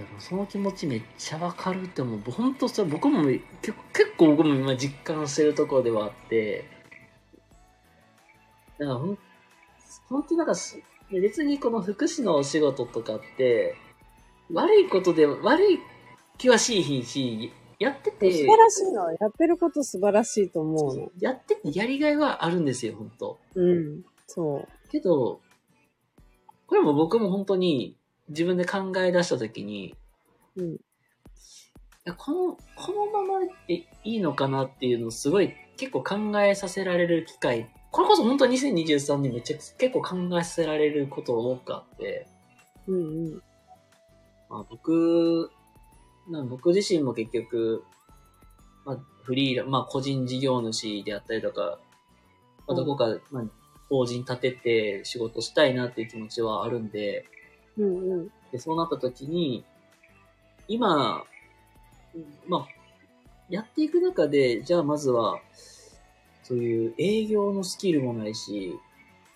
いや、その気持ちめっちゃわかるって思う。本当それ僕も結結構僕も今実感してるところではあって、だからほん、本当なんかす別にこの福祉のお仕事とかって、悪いことで悪い気はしいひんし、やってて、素晴らしいのはやってること素晴らしいと思うの。やっててやりがいはあるんですよ、本当うん。そけど、これも僕も本当に自分で考え出したときに、う。うん。いやこの、このままでいいのかなっていうのをすごい結構考えさせられる機会、これこそ本当に2023年めっちゃ結構考えさせられること多くあって、うんうん。まあ、僕、な僕自身も結局、まあ、フリーラ、まあ、個人事業主であったりとか、まあ、どこか、まあ、法人立てて仕事したいなっていう気持ちはあるんで、うんうん。で、そうなった時に、今、まあ、やっていく中で、じゃあまずは、そういう営業のスキルもないし、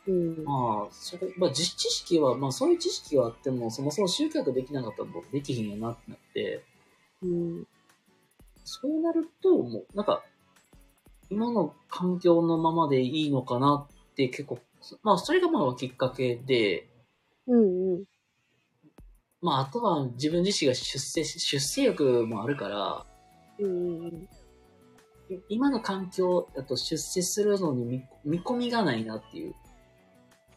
うん。まあ、それ、まあ、知知識は、まあ、そういう知識はあっても、そもそも集客できなかったら僕できひんよなってなって、うん。そうなると、もう、なんか、今の環境のままでいいのかなって結構、まあ、それがまあきっかけで、うんうん。まあ、あとは自分自身が出世し、出世欲もあるから、うんうん。今の環境だと出世するのに見見込みがないなっていう。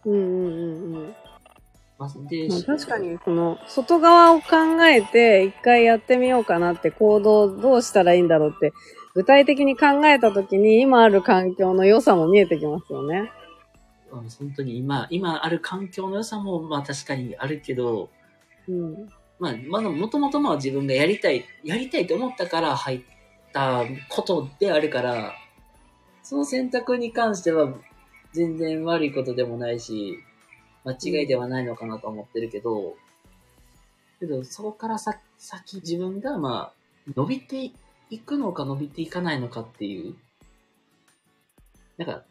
うんうんうんうん。まあ、で、まあ、確かに、その、外側を考えて、一回やってみようかなって行動どうしたらいいんだろうって、具体的に考えたときに、今ある環境の良さも見えてきますよね。本当に今、今ある環境の良さも、まあ確かにあるけど、うん。まあ、まだもともとまあ自分がやりたい、やりたいと思ったから入ったことであるから、その選択に関しては全然悪いことでもないし、間違いではないのかなと思ってるけど、けどそこからさ先自分がまあ伸びていくのか伸びていかないのかっていう、なんか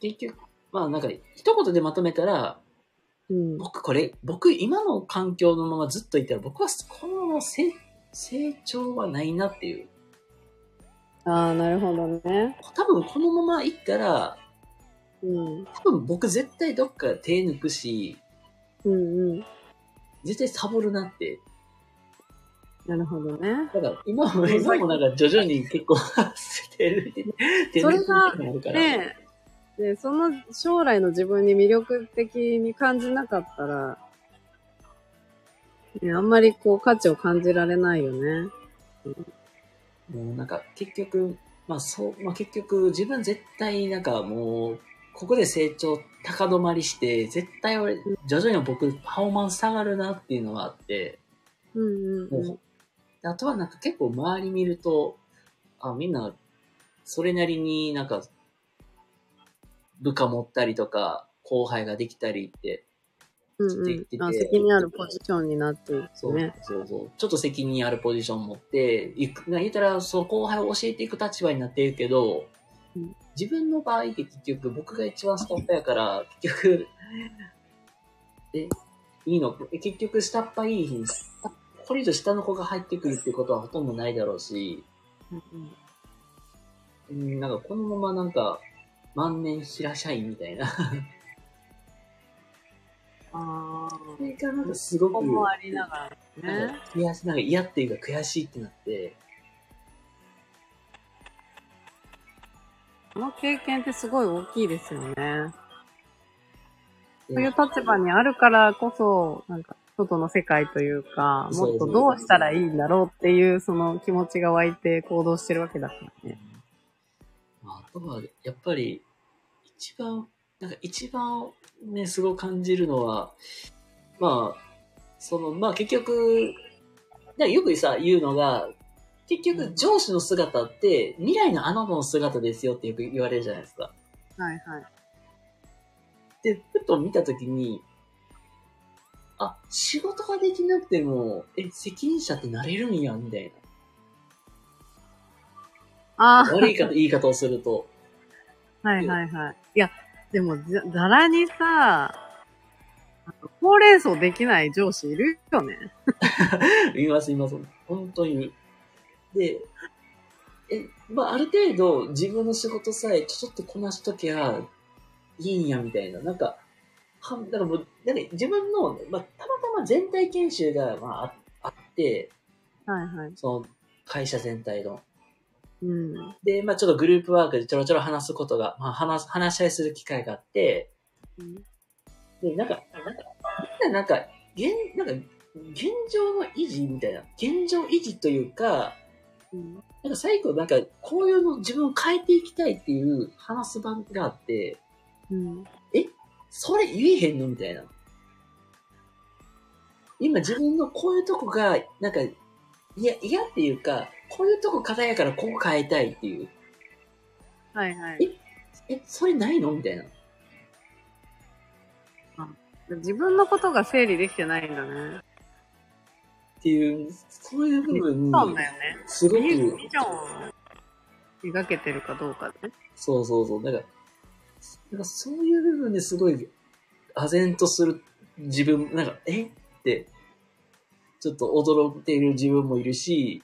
結局、まあなんか一言でまとめたら、うん。僕これ、僕今の環境のままずっといたら僕はこのまま成成長はないなっていう。ああ、なるほどね。多分このまま行ったら、うん。多分僕絶対どっか手抜くし、うんうん。絶対サボるなって。なるほどね。だから今も、今もなんか徐々に結構 手抜いて、手抜いてそれがなるから。ねえ。で、その将来の自分に魅力的に感じなかったら、ね、あんまりこう価値を感じられないよね。もうなんか結局、まあそう、まあ結局自分絶対なんかもう、ここで成長高止まりして、絶対俺、徐々に僕パフォーマンス下がるなっていうのがあって、うんうんうん。あとはなんか結構周り見ると、あ、みんな、それなりになんか、部下持ったりとか、後輩ができたりって、うんうん。あ、責任あるポジションになってるそう、ね。そうそう。ちょっと責任あるポジション持って、いく、言ったら、そう、後輩を教えていく立場になっているけど、うん自分の場合って結局、僕が一番下っ端やから、結局、え、いいの？え結局、下っ端いい日これ以上下の子が入ってくるっていうことはほとんどないだろうし、うん、なんかこのままなんか、万年平社員みたいな。あそれがなんかすごあ。く、ここもありながらね。悔しなんか嫌っていうか悔しいってなって、この経験ってすごい大きいですよね。でそういう立場にあるからこそ、なんか、外の世界というか、もっとどうしたらいいんだろうっていう、その気持ちが湧いて行動してるわけだからね。とは、やっぱり、一番、なんか一番ね、すごい感じるのは、まあ、その、まあ結局、なよくさ、言うのが、結局上司の姿って未来のあなたの姿ですよってよく言われるじゃないですか。はいはい。で、ふと見たときに、あ、仕事ができなくても、え、責任者ってなれるんや、みたいあな。悪い方言い方をすると。あ、はいはいはい。いや、でも、ざざらにさ、ほうれん草できない上司いるよね。います、います。本当に。で、え、まあ、ある程度自分の仕事さえちょっとこなしときゃいいんや、みたいな。なんか、は、だからもう、なんか自分の、まあ、たまたま全体研修が、まあ、ああって、はいはい。その、会社全体の。うん。で、まあ、ちょっとグループワークでちょろちょろ話すことが、まあ、話す、話し合いする機会があって、で、なんか、なんか、みんななんか、現、なんか、現状の維持みたいな、現状維持というか、うん。なんか最後なんか、こういうの自分を変えていきたいっていう話す場があって、うん。それ言えへんのみたいな。今自分のこういうとこが、なんか、いや、嫌っていうか、こういうとこ課題やからここ変えたいっていう。はいはい。え、それないのみたいな。自分のことが整理できてないんだね。っていう、そういう部分に、そうだよね。すごく、ビジョンを描けてるかどうかね。そうそうそう。なんか、なんかそういう部分ですごい、唖然とする自分、なんか、え？って、ちょっと驚いている自分もいるし、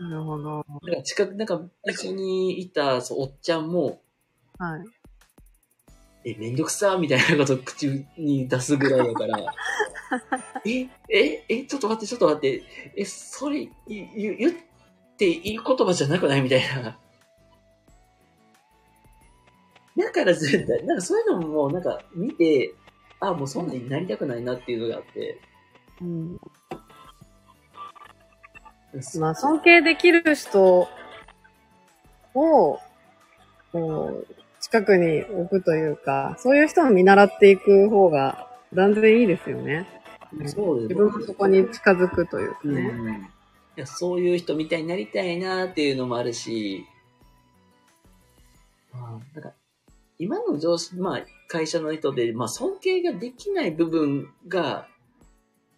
なるほど。なんか近く、なんか一緒にいたそうおっちゃんも、はい。え、めんどくさみたいなこと口に出すぐらいだから、え、え、え、ちょっと待って、ちょっと待って、え、それ、い言言っていい言葉じゃなくないみたいな。だから絶対、なんかそういうのもなんか見て、あ、もうそんなになりたくないなっていうのがあって。うん。まあ、尊敬できる人を、こう、近くに置くというか、そういう人を見習っていく方が断然いいですよね。そうです自分もそこに近づくというかうんね。いやそういう人みたいになりたいなっていうのもあるし、まあ、なんか、今の上司、まあ、会社の人で、まあ、尊敬ができない部分が、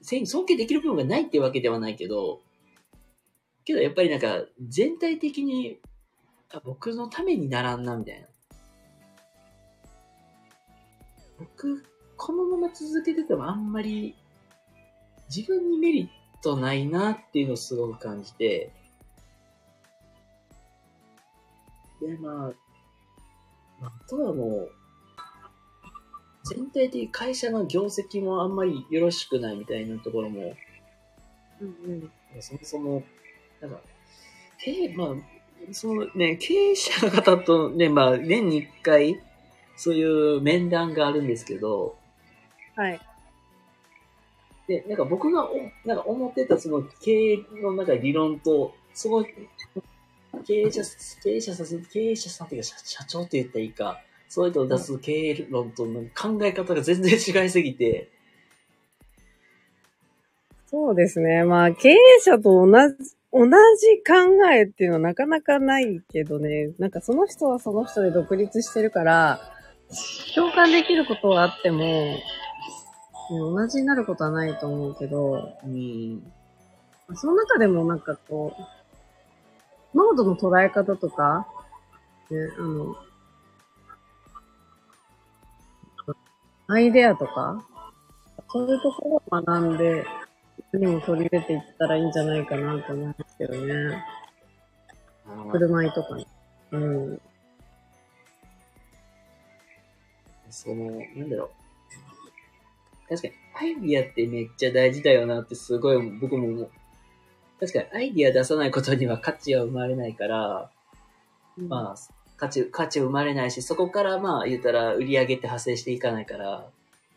せ尊敬できる部分がないってわけではないけど、けどやっぱりなんか、全体的に、あ僕のためにならんな、みたいな。僕、このまま続けててもあんまり、自分にメリットないなっていうのをすごく感じて、で、まあ、まあ、あとはもう、全体的に会社の業績もあんまりよろしくないみたいなところも、うんそもそも、なんか、経営、まあ、そのね、経営者の方とね、まあ、年に一回、そういう面談があるんですけど、はい。で、なんか僕がおなんか思ってたその経営のなんか理論と、その経営者、経営者さん、経営者さんっていうか社社長って言ったらいいか、そういうのを出す経営論との考え方が全然違いすぎて、そうですね。まあ、経営者と同じ、同じ考えっていうのはなかなかないけどね。なんかその人はその人で独立してるから、共感できることはあっても、ね同じになることはないと思うけど、うん、その中でもなんかこう、濃度の捉え方とか、ね、あの、アイデアとか、そういうところを学んでにも取り入れていったらいいんじゃないかなと思いますけどね。振る舞いとかね。うん。その、なんだろう。確かに、アイディアってめっちゃ大事だよなってすごい僕も思う。確かに、アイディア出さないことには価値は生まれないから、まあ、価値、価値生まれないし、そこからまあ言ったら売り上げって派生していかないから、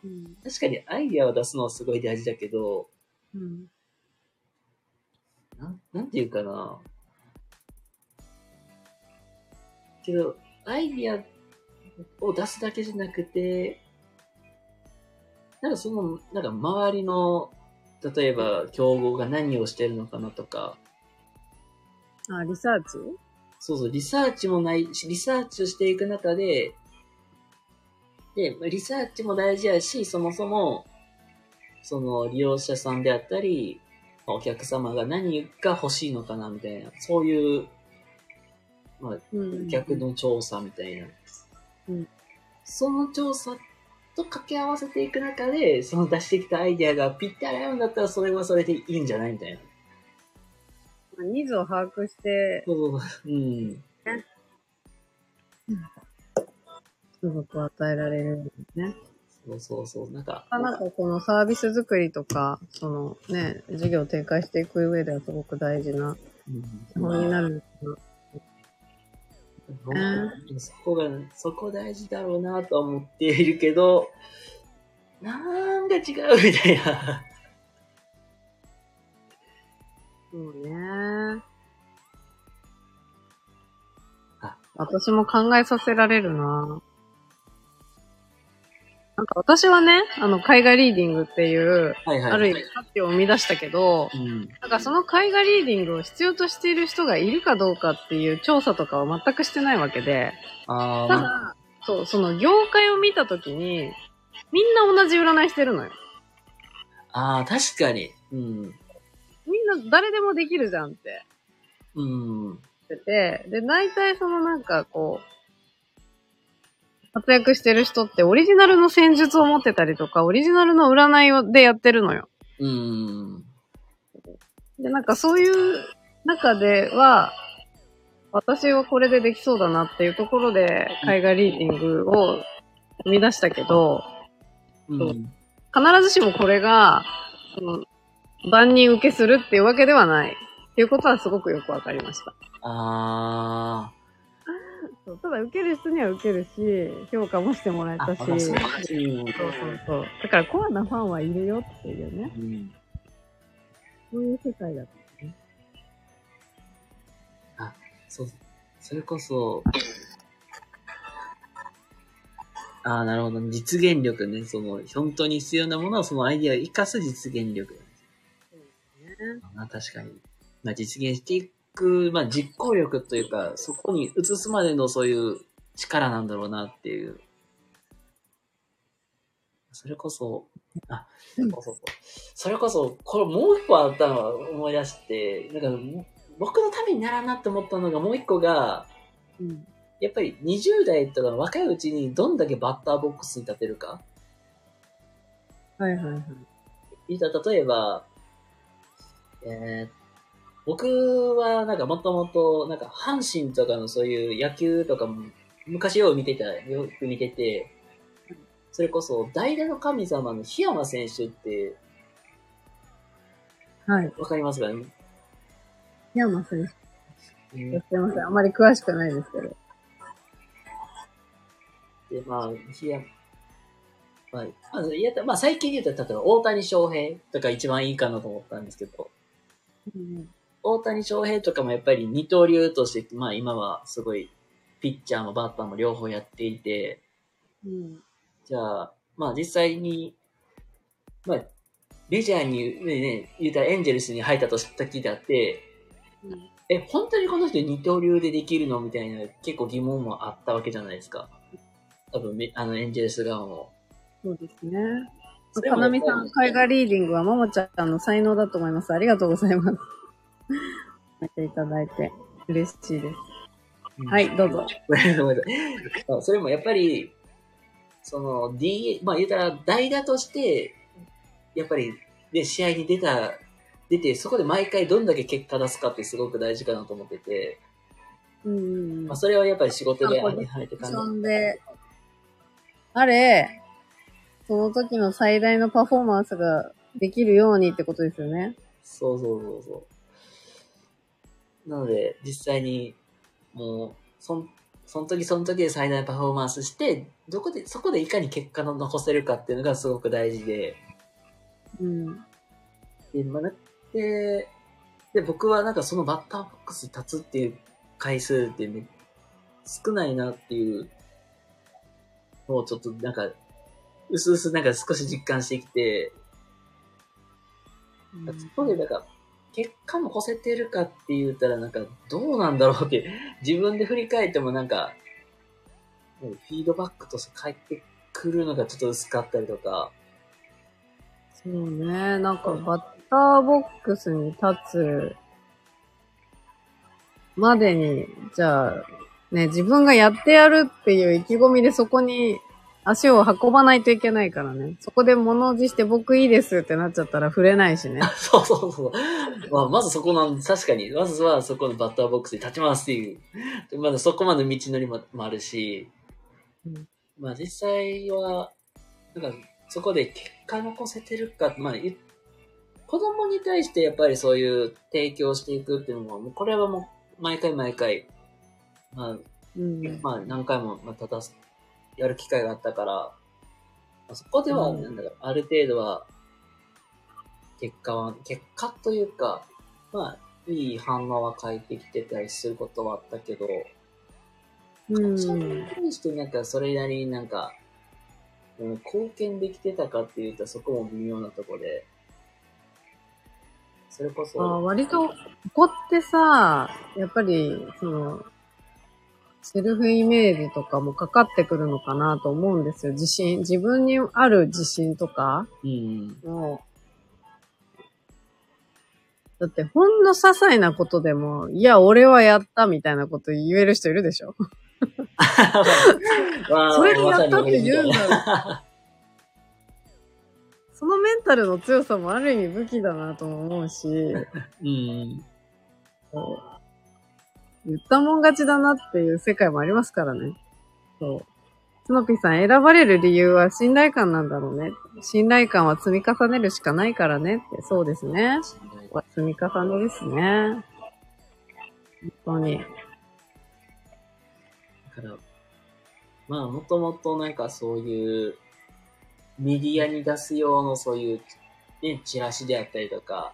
うん。確かにアイディアを出すのはすごい大事だけど、うん。なん、なんていうかな。けど、アイディアを出すだけじゃなくて、なんかその、なんか周りの、例えば競合が何をしてるのかなとか、あ、リサーチ？そうそう、リサーチもないし、リサーチをしていく中で、で、リサーチも大事やし、そもそも、その利用者さんであったり、お客様が何が欲しいのかなみたいな、そういう、まあ、うん逆の調査みたいな。うんその調査と掛け合わせていく中で、その出してきたアイデアがぴったり合うんだったら、それはそれでいいんじゃないみたいな。まあニーズを把握して、そうそうそう。うん。すごく与えられるんですね。そうそうそう。なんか、なんかこのサービス作りとか、そのね、事業を展開していく上ではすごく大事な基本になるんですが。うんそこが、そこ大事だろうなとは思っているけど、なんか違うみたいな。そうね。あ私も考えさせられるななんか私はね、あの、海外リーディングっていう、はいはい。ある意味価値を生み出したけど、うん。なんかその海外リーディングを必要としている人がいるかどうかっていう調査とかは全くしてないわけで、ただ、そう、その業界を見たときに、みんな同じ占いしてるのよ。ああ、確かに。うん。みんな誰でもできるじゃんってうん。言ってて、で、大体そのなんかこう、活躍してる人ってオリジナルの戦術を持ってたりとか、オリジナルの占いをでやってるのよ。うん。で、なんかそういう中では、私はこれでできそうだなっていうところで、海外リーディングを生み出したけど、うん。必ずしもこれが、その、万人受けするっていうわけではない。っていうことはすごくよくわかりました。あそうただ受ける人には受けるし、評価もしてもらえあ。あ、たし。まあそうそうそう。だからコアなファンはいるよっていうね。うん。そういう世界だった。そう。それこそ、ああ、なるほど。実現力ね。その、本当に必要なものはそのアイディアを生かす実現力。ね。まあ確かに。まあ実現していく、まあ実行力というか、そこに移すまでのそういう力なんだろうなっていう。それこそ、あ、そうそうそう。それこそ、これもう一個あったのは思い出して、なんか、僕のためにならんなって思ったのがもう一個が、うん。やっぱり20代とかの若いうちにどんだけバッターボックスに立てるか。はいはいはい。例えば、えー、僕はなんかもともと、なんか阪神とかのそういう野球とかも昔よく見てた、よく見てて、それこそ代打の神様の檜山選手ってはい。わかりますかね、山選うん手。すいません。あまり詳しくないですけど。で、まあ、檜山、まあ、まず言ったまあ最近で言うと、例えば大谷翔平とか一番いいかなと思ったんですけど、うん。大谷翔平とかもやっぱり二刀流として、まあ今はすごい、ピッチャーもバッターも両方やっていて、うん。じゃあ、まあ実際に、まあ、メジャーにね、ね言うたらエンジェルスに入ったとした時だって、うんえ、本当にこの人二刀流でできるのみたいな結構疑問もあったわけじゃないですか。多分め、あのエンジェルス側も。そうですね。かなみさん、海外リーディングはももちゃんの才能だと思います。ありがとうございます。見ていただいて嬉しいです。うんはい、どうぞ。それもやっぱり、その D、まあ言うたら代打として、やっぱりで試合に出た、出て、そこで毎回どんだけ結果出すかってすごく大事かなと思ってて、うんうんまあ、それはやっぱり仕事で入って感じ。で、あれ、その時の最大のパフォーマンスができるようにってことですよね。そうそうそうそう。なので、実際に、もう、そん、その時その時で最大のパフォーマンスして、どこで、そこでいかに結果の残せるかっていうのがすごく大事で、うん。で、まあ、なで、で、僕はなんかそのバッターボックスに立つっていう回数ってめ少ないなっていうのをちょっとなんか、うすうすなんか少し実感してきて、そこでなんか、結果も越せてるかって言ったらなんか、どうなんだろうって、自分で振り返ってもなんか、フィードバックとして返ってくるのがちょっと薄かったりとか、そうね。なんか、バッターボックスに立つまでに、じゃあ、ね、自分がやってやるっていう意気込みでそこに足を運ばないといけないからね。そこで物おじして僕いいですってなっちゃったら触れないしね。そうそうそう。まあ、まずそこなん、確かに、まずはそこのバッターボックスに立ちますっていう。まだそこまで道のりももあるし、うんまあ実際は、なんか、そこで結果残せてるか、まあ、ゆ子供に対してやっぱりそういう提供していくっていうのも、もうこれはもう、毎回毎回、まあ、うん。まあ何回も、まあ、立たす、やる機会があったから、まあ、そこでは、うんなんだろう、ある程度は、結果は、結果というか、まあ、いい反応は返ってきてたりすることはあったけど、うん。それに対してなんかそれなりになんか、うん貢献できてたかって言ったらそこも微妙なとこで、それこそ、あ割と、ここってさ、やっぱり、その、セルフイメージとかもかかってくるのかなと思うんですよ。自信。自分にある自信とかうん、もだって、ほんの些細なことでも、いや、俺はやったみたいなこと言える人いるでしょ？まあそれでやったって言うんだ。そのメンタルの強さもある意味武器だなとも思うし、うん。こう言ったもん勝ちだなっていう世界もありますからね。そう。つのぴさん選ばれる理由は信頼感なんだろうね。信頼感は積み重ねるしかないからねって。そうですね。積み重ねですね。本当に。だから、まあ、もともとなんかそういう、メディアに出す用のそういう、ね、チラシであったりとか、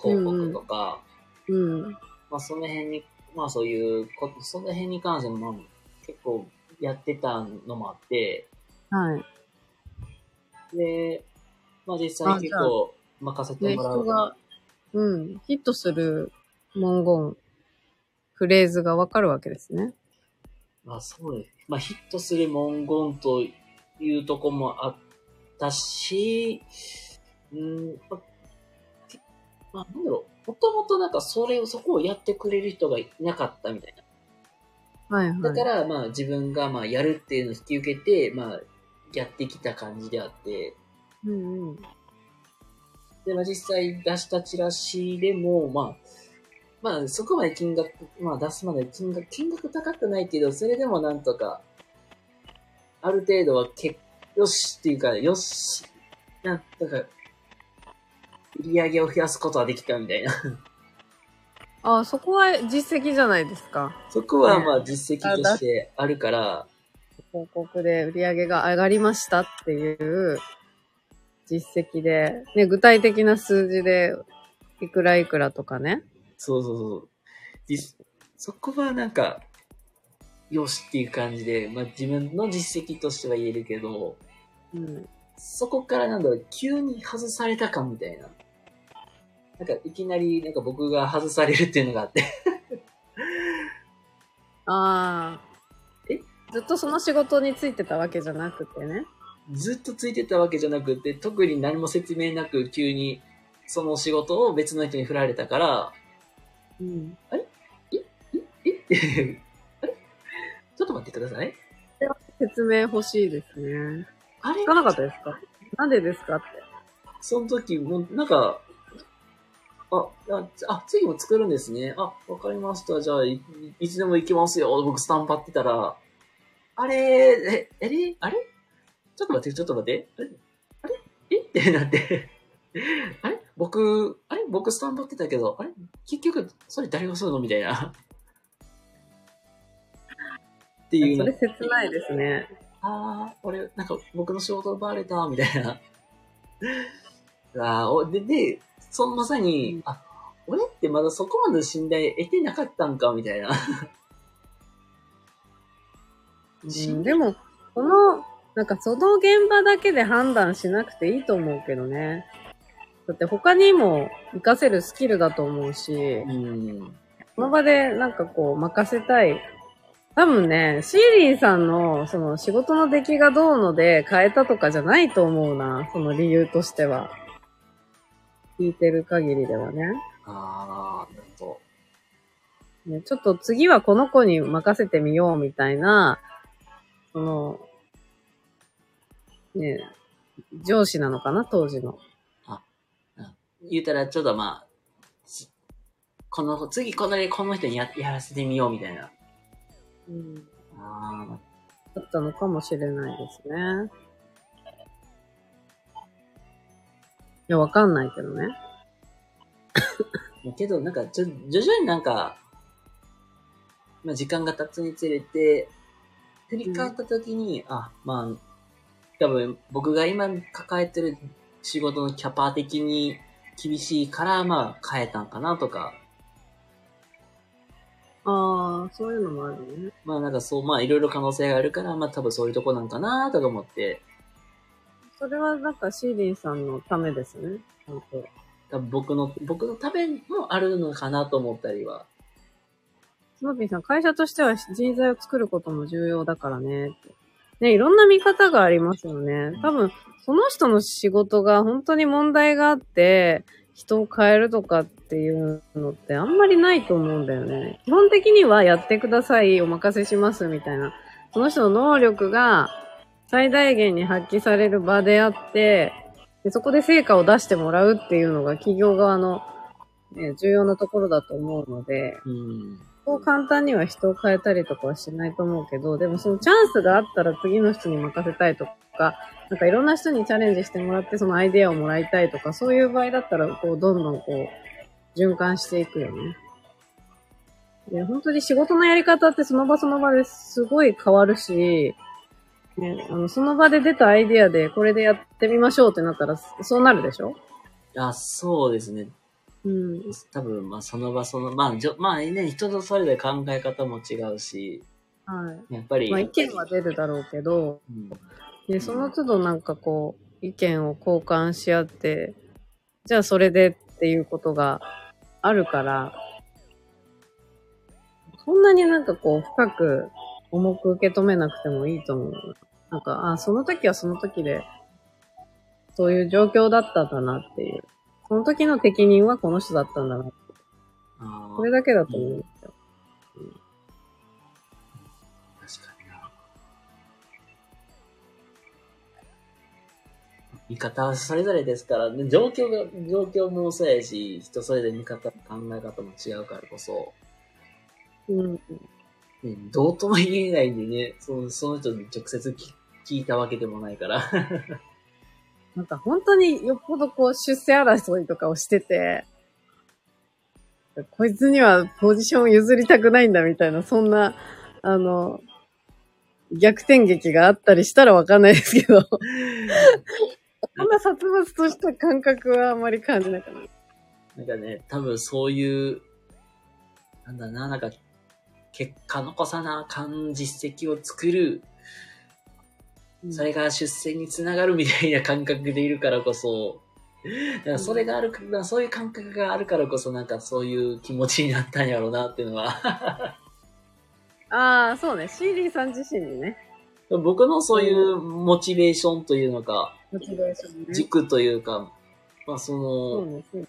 広告とか、うん。まあ、その辺に、まあ、そういうこ、その辺に関しても、まあ、結構やってたのもあって、はい。で、まあ、実際結構任せてで、もらう人が、うん、ヒットする文言、フレーズがわかるわけですね。まあ、そうです。まあ、ヒットする文言というとこもあったし、うん、まあ、なんだろう。もともとなんかそれを、そこをやってくれる人がいなかったみたいな。はいはい。だから、まあ自分がまあやるっていうのを引き受けて、まあやってきた感じであって、うんうん。で、まあ実際出したチラシでも、まあ、まあそこまで金額、まあ出すまで金額、金額高くないけど、それでもなんとか、ある程度はけ、よしっていうか、よし、なんとか、売り上げを増やすことはできたみたいな。あ、そこは実績じゃないですか。そこはまあ実績としてあるから、広告で売り上げが上がりましたっていう実績で、ね、具体的な数字で、いくらいくらとかね。そうそうそう。実そこはなんか、よしっていう感じで、まあ自分の実績としては言えるけど、うん。そこからなんだろう、急に外されたかみたいな。なんかいきなりなんか僕が外されるっていうのがあって。ああ。え？ずっとその仕事についてたわけじゃなくてね。ずっとついてたわけじゃなくて、特に何も説明なく急にその仕事を別の人に振られたから、うん。えって、あれ？ちょっと待ってください。説明欲しいですね。あれ？聞かなかったですか？なんでですかって。その時も、なんか、あ、あ、あ次も作るんですね。あ、わかりました。じゃあい、いつでも行きますよ。僕スタンパってたら、あれ、え、えれあれ？ちょっと待って、ちょっと待って。あれ？あれ？え？ってなって。あれ？僕、あれ？僕スタンパってたけど、あれ？結局、それ誰がするの？みたいな。っていうのそれ切ないですね。ああ、俺、なんか僕の仕事奪われた、みたいな。あーおで、で、そのまさに、あ、俺ってまだそこまで信頼得てなかったんか、みたいな。うん、でも、この、なんかその現場だけで判断しなくていいと思うけどね。だって他にも活かせるスキルだと思うしう、ん。その場でなんかこう任せたい。多分ね、シーリンさんのその仕事の出来がどうので変えたとかじゃないと思うな。その理由としては。聞いてる限りではね。ああ、なるほねちょっと次はこの子に任せてみようみたいな、その、ね、上司なのかな、当時の。ど。言うたら、ちょっとまあ、しこの、次この、この人にややらせてみよう、みたいな。うん。あだったのかもしれないですね。や、わかんないけどね。あ。けど、なんか、ちょ、徐々になんか、まあ、時間が経つにつれて、振り返った時に、あ、まあ、多分、僕が今抱えてる仕事のキャパ的に厳しいから、まあ、変えたんかなとか、ああ、そういうのもあるね。まあなんかそう、まあいろいろ可能性があるから、まあ多分そういうとこなんかなとか思って、それはなんかシーリンさんのためですね。ちゃんと。多分僕の、僕のためもあるのかなと思ったりは。スノーピーさん、会社としては人材を作ることも重要だからね。ね、いろんな見方がありますよね。多分、その人の仕事が本当に問題があって、人を変えるとかっていうのってあんまりないと思うんだよね。基本的にはやってください、お任せしますみたいな。その人の能力が最大限に発揮される場であって、でそこで成果を出してもらうっていうのが企業側の、ね、重要なところだと思うので、うん。そう簡単には人を変えたりとかはしないと思うけど、でもそのチャンスがあったら次の人に任せたいとか、なんかいろんな人にチャレンジしてもらってそのアイデアをもらいたいとか、そういう場合だったら、こう、どんどんこう、循環していくよね。で、本当に仕事のやり方ってその場その場ですごい変わるし、ね、あの、その場で出たアイデアでこれでやってみましょうってなったら、そうなるでしょ？あ、そうですね。うん。多分、まあその場その、まあ、じょまあね、人とそれぞれ考え方も違うし、はい。やっぱり、まあ意見は出るだろうけど、うんで、その都度なんかこう、意見を交換し合って、じゃあそれでっていうことがあるから、そんなになんかこう、深く重く受け止めなくてもいいと思う。なんか、あ、その時はその時で、そういう状況だったんだなっていう。その時の適任はこの人だったんだな。あーこれだけだと思うんですよ。確かにな。見方はそれぞれですから、ね、状況が、状況もそうやし、人それぞれ見方、考え方も違うからこそ、うん。ね、どうとも言えないんでね、そのその人に直接聞聞いたわけでもないから。なんか本当によっぽどこう出世争いとかをしてて、こいつにはポジションを譲りたくないんだみたいな、そんな、あの、逆転劇があったりしたらわかんないですけど、そんな殺伐とした感覚はあまり感じなかった。なんかね、多分そういう、なんだな、なんか、結果残さなあかん実績を作る、それが出世につながるみたいな感覚でいるからこそ、だからそれがあるから、そういう感覚があるからこそ、なんかそういう気持ちになったんやろうなっていうのは、ああ、そうね。シーリーさん自身にね、僕のそういうモチベーションというのか、モチベーションね。軸というか、まあそそうの、ね。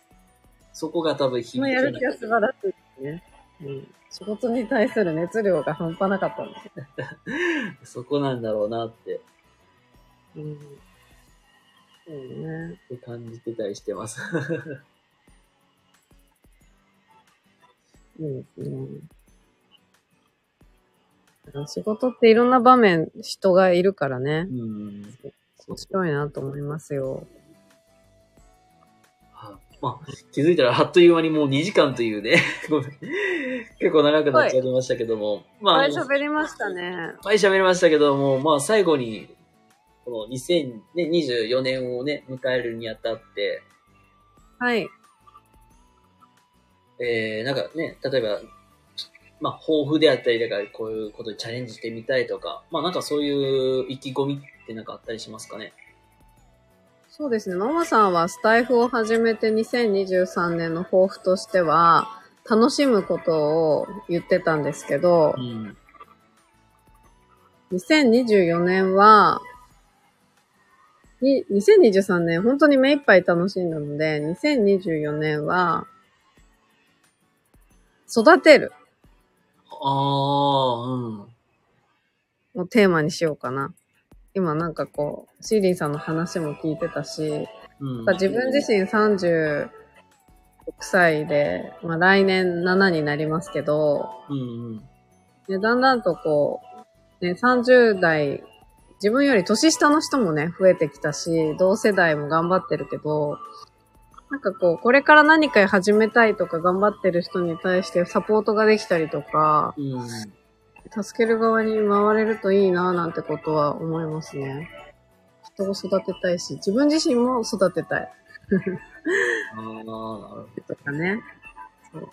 そこが多分そのやる気は素晴らしいですね。うん。仕事に対する熱量が半端なかったんで。そこなんだろうなって。うん。そうね。って感じてたりしてます。いいですね。仕事っていろんな場面、人がいるからねう。ん。面白いなと思いますよ。はまあ、気づいたらあっという間にもう2時間というね、結構長くなっちゃいましたけども、まあ、いっぱい喋りましたね。いっぱい喋りましたけども、まあ最後に、この2024年をね、迎えるにあたって、はい。えー、なんかね、例えば、まあ、抱負であったり、だからこういうことにチャレンジしてみたいとか、まあなんかそういう意気込みってなんかあったりしますかね？そうですね。ママさんはスタイフを始めて2023年の抱負としては、楽しむことを言ってたんですけどう、ん。2024年は、に2023年本当に目いっぱい楽しんだので、2024年は、育てるああ、うん。をテーマにしようかな。今なんかこう、シーリンさんの話も聞いてたし、うん。自分自身36歳で、まあ来年7になりますけど、うんうん。ね、だんだんとこう、ね、30代、自分より年下の人もね、増えてきたし、同世代も頑張ってるけど、なんかこう、これから何か始めたいとか頑張ってる人に対してサポートができたりとか、うん。助ける側に回れるといいななんてことは思いますね。人を育てたいし、自分自身も育てたい。ああ、なるほとかね。そう。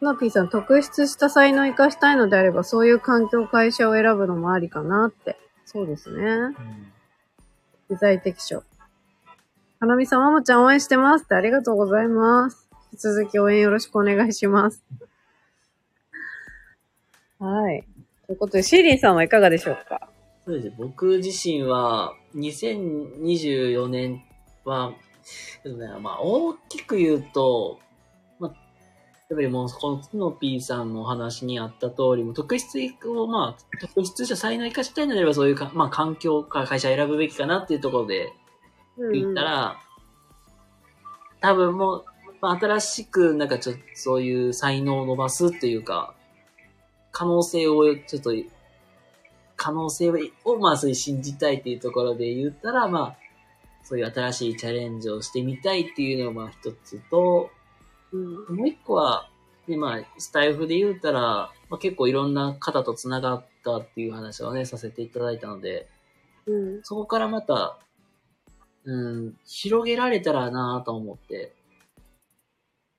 ナピーさん、特筆した才能を活かしたいのであれば、そういう環境、会社を選ぶのもありかなって。そうですね。うん具体的書。花見さん、マモちゃん応援してますってありがとうございます。引き続き応援よろしくお願いします。はい。ということで、シーリンさんはいかがでしょうか？そうですね。僕自身は、2024年は、ね、まあ、大きく言うと、やっぱりもう、このツノピーさんのお話にあった通り、もう特質を、まあ、特質者才能を生かしたいのであれば、そういうか、まあ、環境か会社を選ぶべきかなっていうところで言ったら、多分もう、まあ、新しく、なんかちょっと、そういう才能を伸ばすっていうか、可能性をちょっと可能性を、まあ、そういう信じたいっていうところで言ったら、まあ、そういう新しいチャレンジをしてみたいっていうのが、まあ、一つと、うん。もう一個は、ね、まあ、スタイフで言ったら、まあ、結構いろんな方と繋がったっていう話をね、させていただいたので、うん。そこからまた、うん、広げられたらなと思って、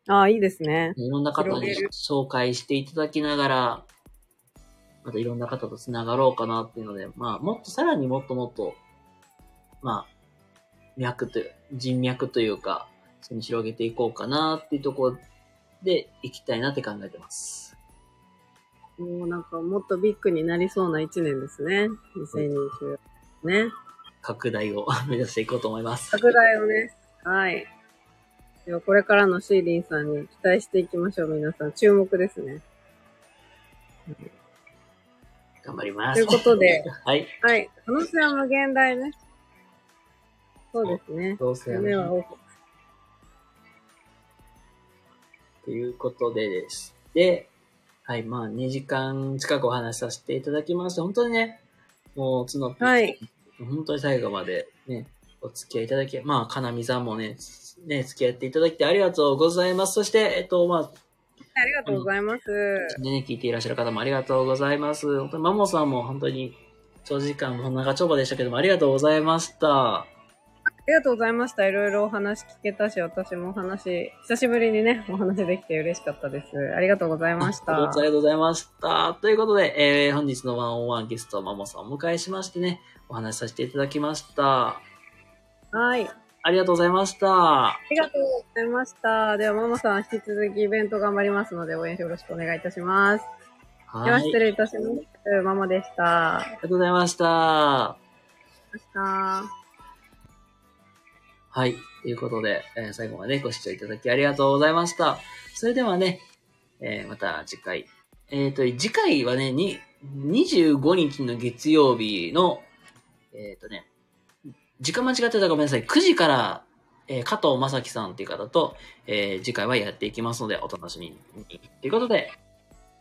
ああ、いいですね。いろんな方に紹介していただきながら、またいろんな方と繋がろうかなっていうので、まあ、もっとさらにもっともっと、まあ、脈という、人脈というか、それに広げていこうかなっていうところで行きたいなって考えてます。もうなんかもっとビッグになりそうな一年ですね。2020ね。拡大を 目指していこうと思います。拡大をね。はい。ではこれからのシーリンさんに期待していきましょう。皆さん注目ですね。頑張ります。ということで、はい。はい。可能性は無限大ね。そうですね。どうせ夢は大きい。ということでです。で、はい、まあ2時間近くお話しさせていただきまして、本当にね、もう、つのはい。本当に最後までね、お付き合いいただき、まあ、かなみさんもね、ね、付き合っていただきてありがとうございます。そして、えっと、まあ、ありがとうございます。ね、聞いていらっしゃる方もありがとうございます。本当にマモさんも本当に長時間も長丁場でしたけどもありがとうございました。ありがとうございました。いろいろお話聞けたし、私もお話、久しぶりにね、お話できて嬉しかったです。ありがとうございました。ありがとうございました。ということで、えー、本日のワンオンワンゲスト、マモさんをお迎えしましてね、お話しさせていただきました。はい。ありがとうございました。ありがとうございました。では、ママさん、引き続きイベント頑張りますので、応援よろしくお願いいたします。はい。では、あり失礼いたします。ママでした。がとうございました。ました。はい。ということで、えー最後までご視聴いただきありがとうございました。それではね、えーまた次回。えっ、と、次回はね、に、25日の月曜日の、えっ、とね、時間間違ってたらごめんなさい。9時から、えー加藤正樹さんっていう方と、えー次回はやっていきますので、お楽しみに。ということで、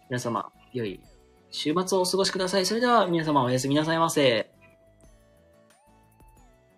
皆様、良い週末をお過ごしください。それでは、皆様おやすみなさいませ。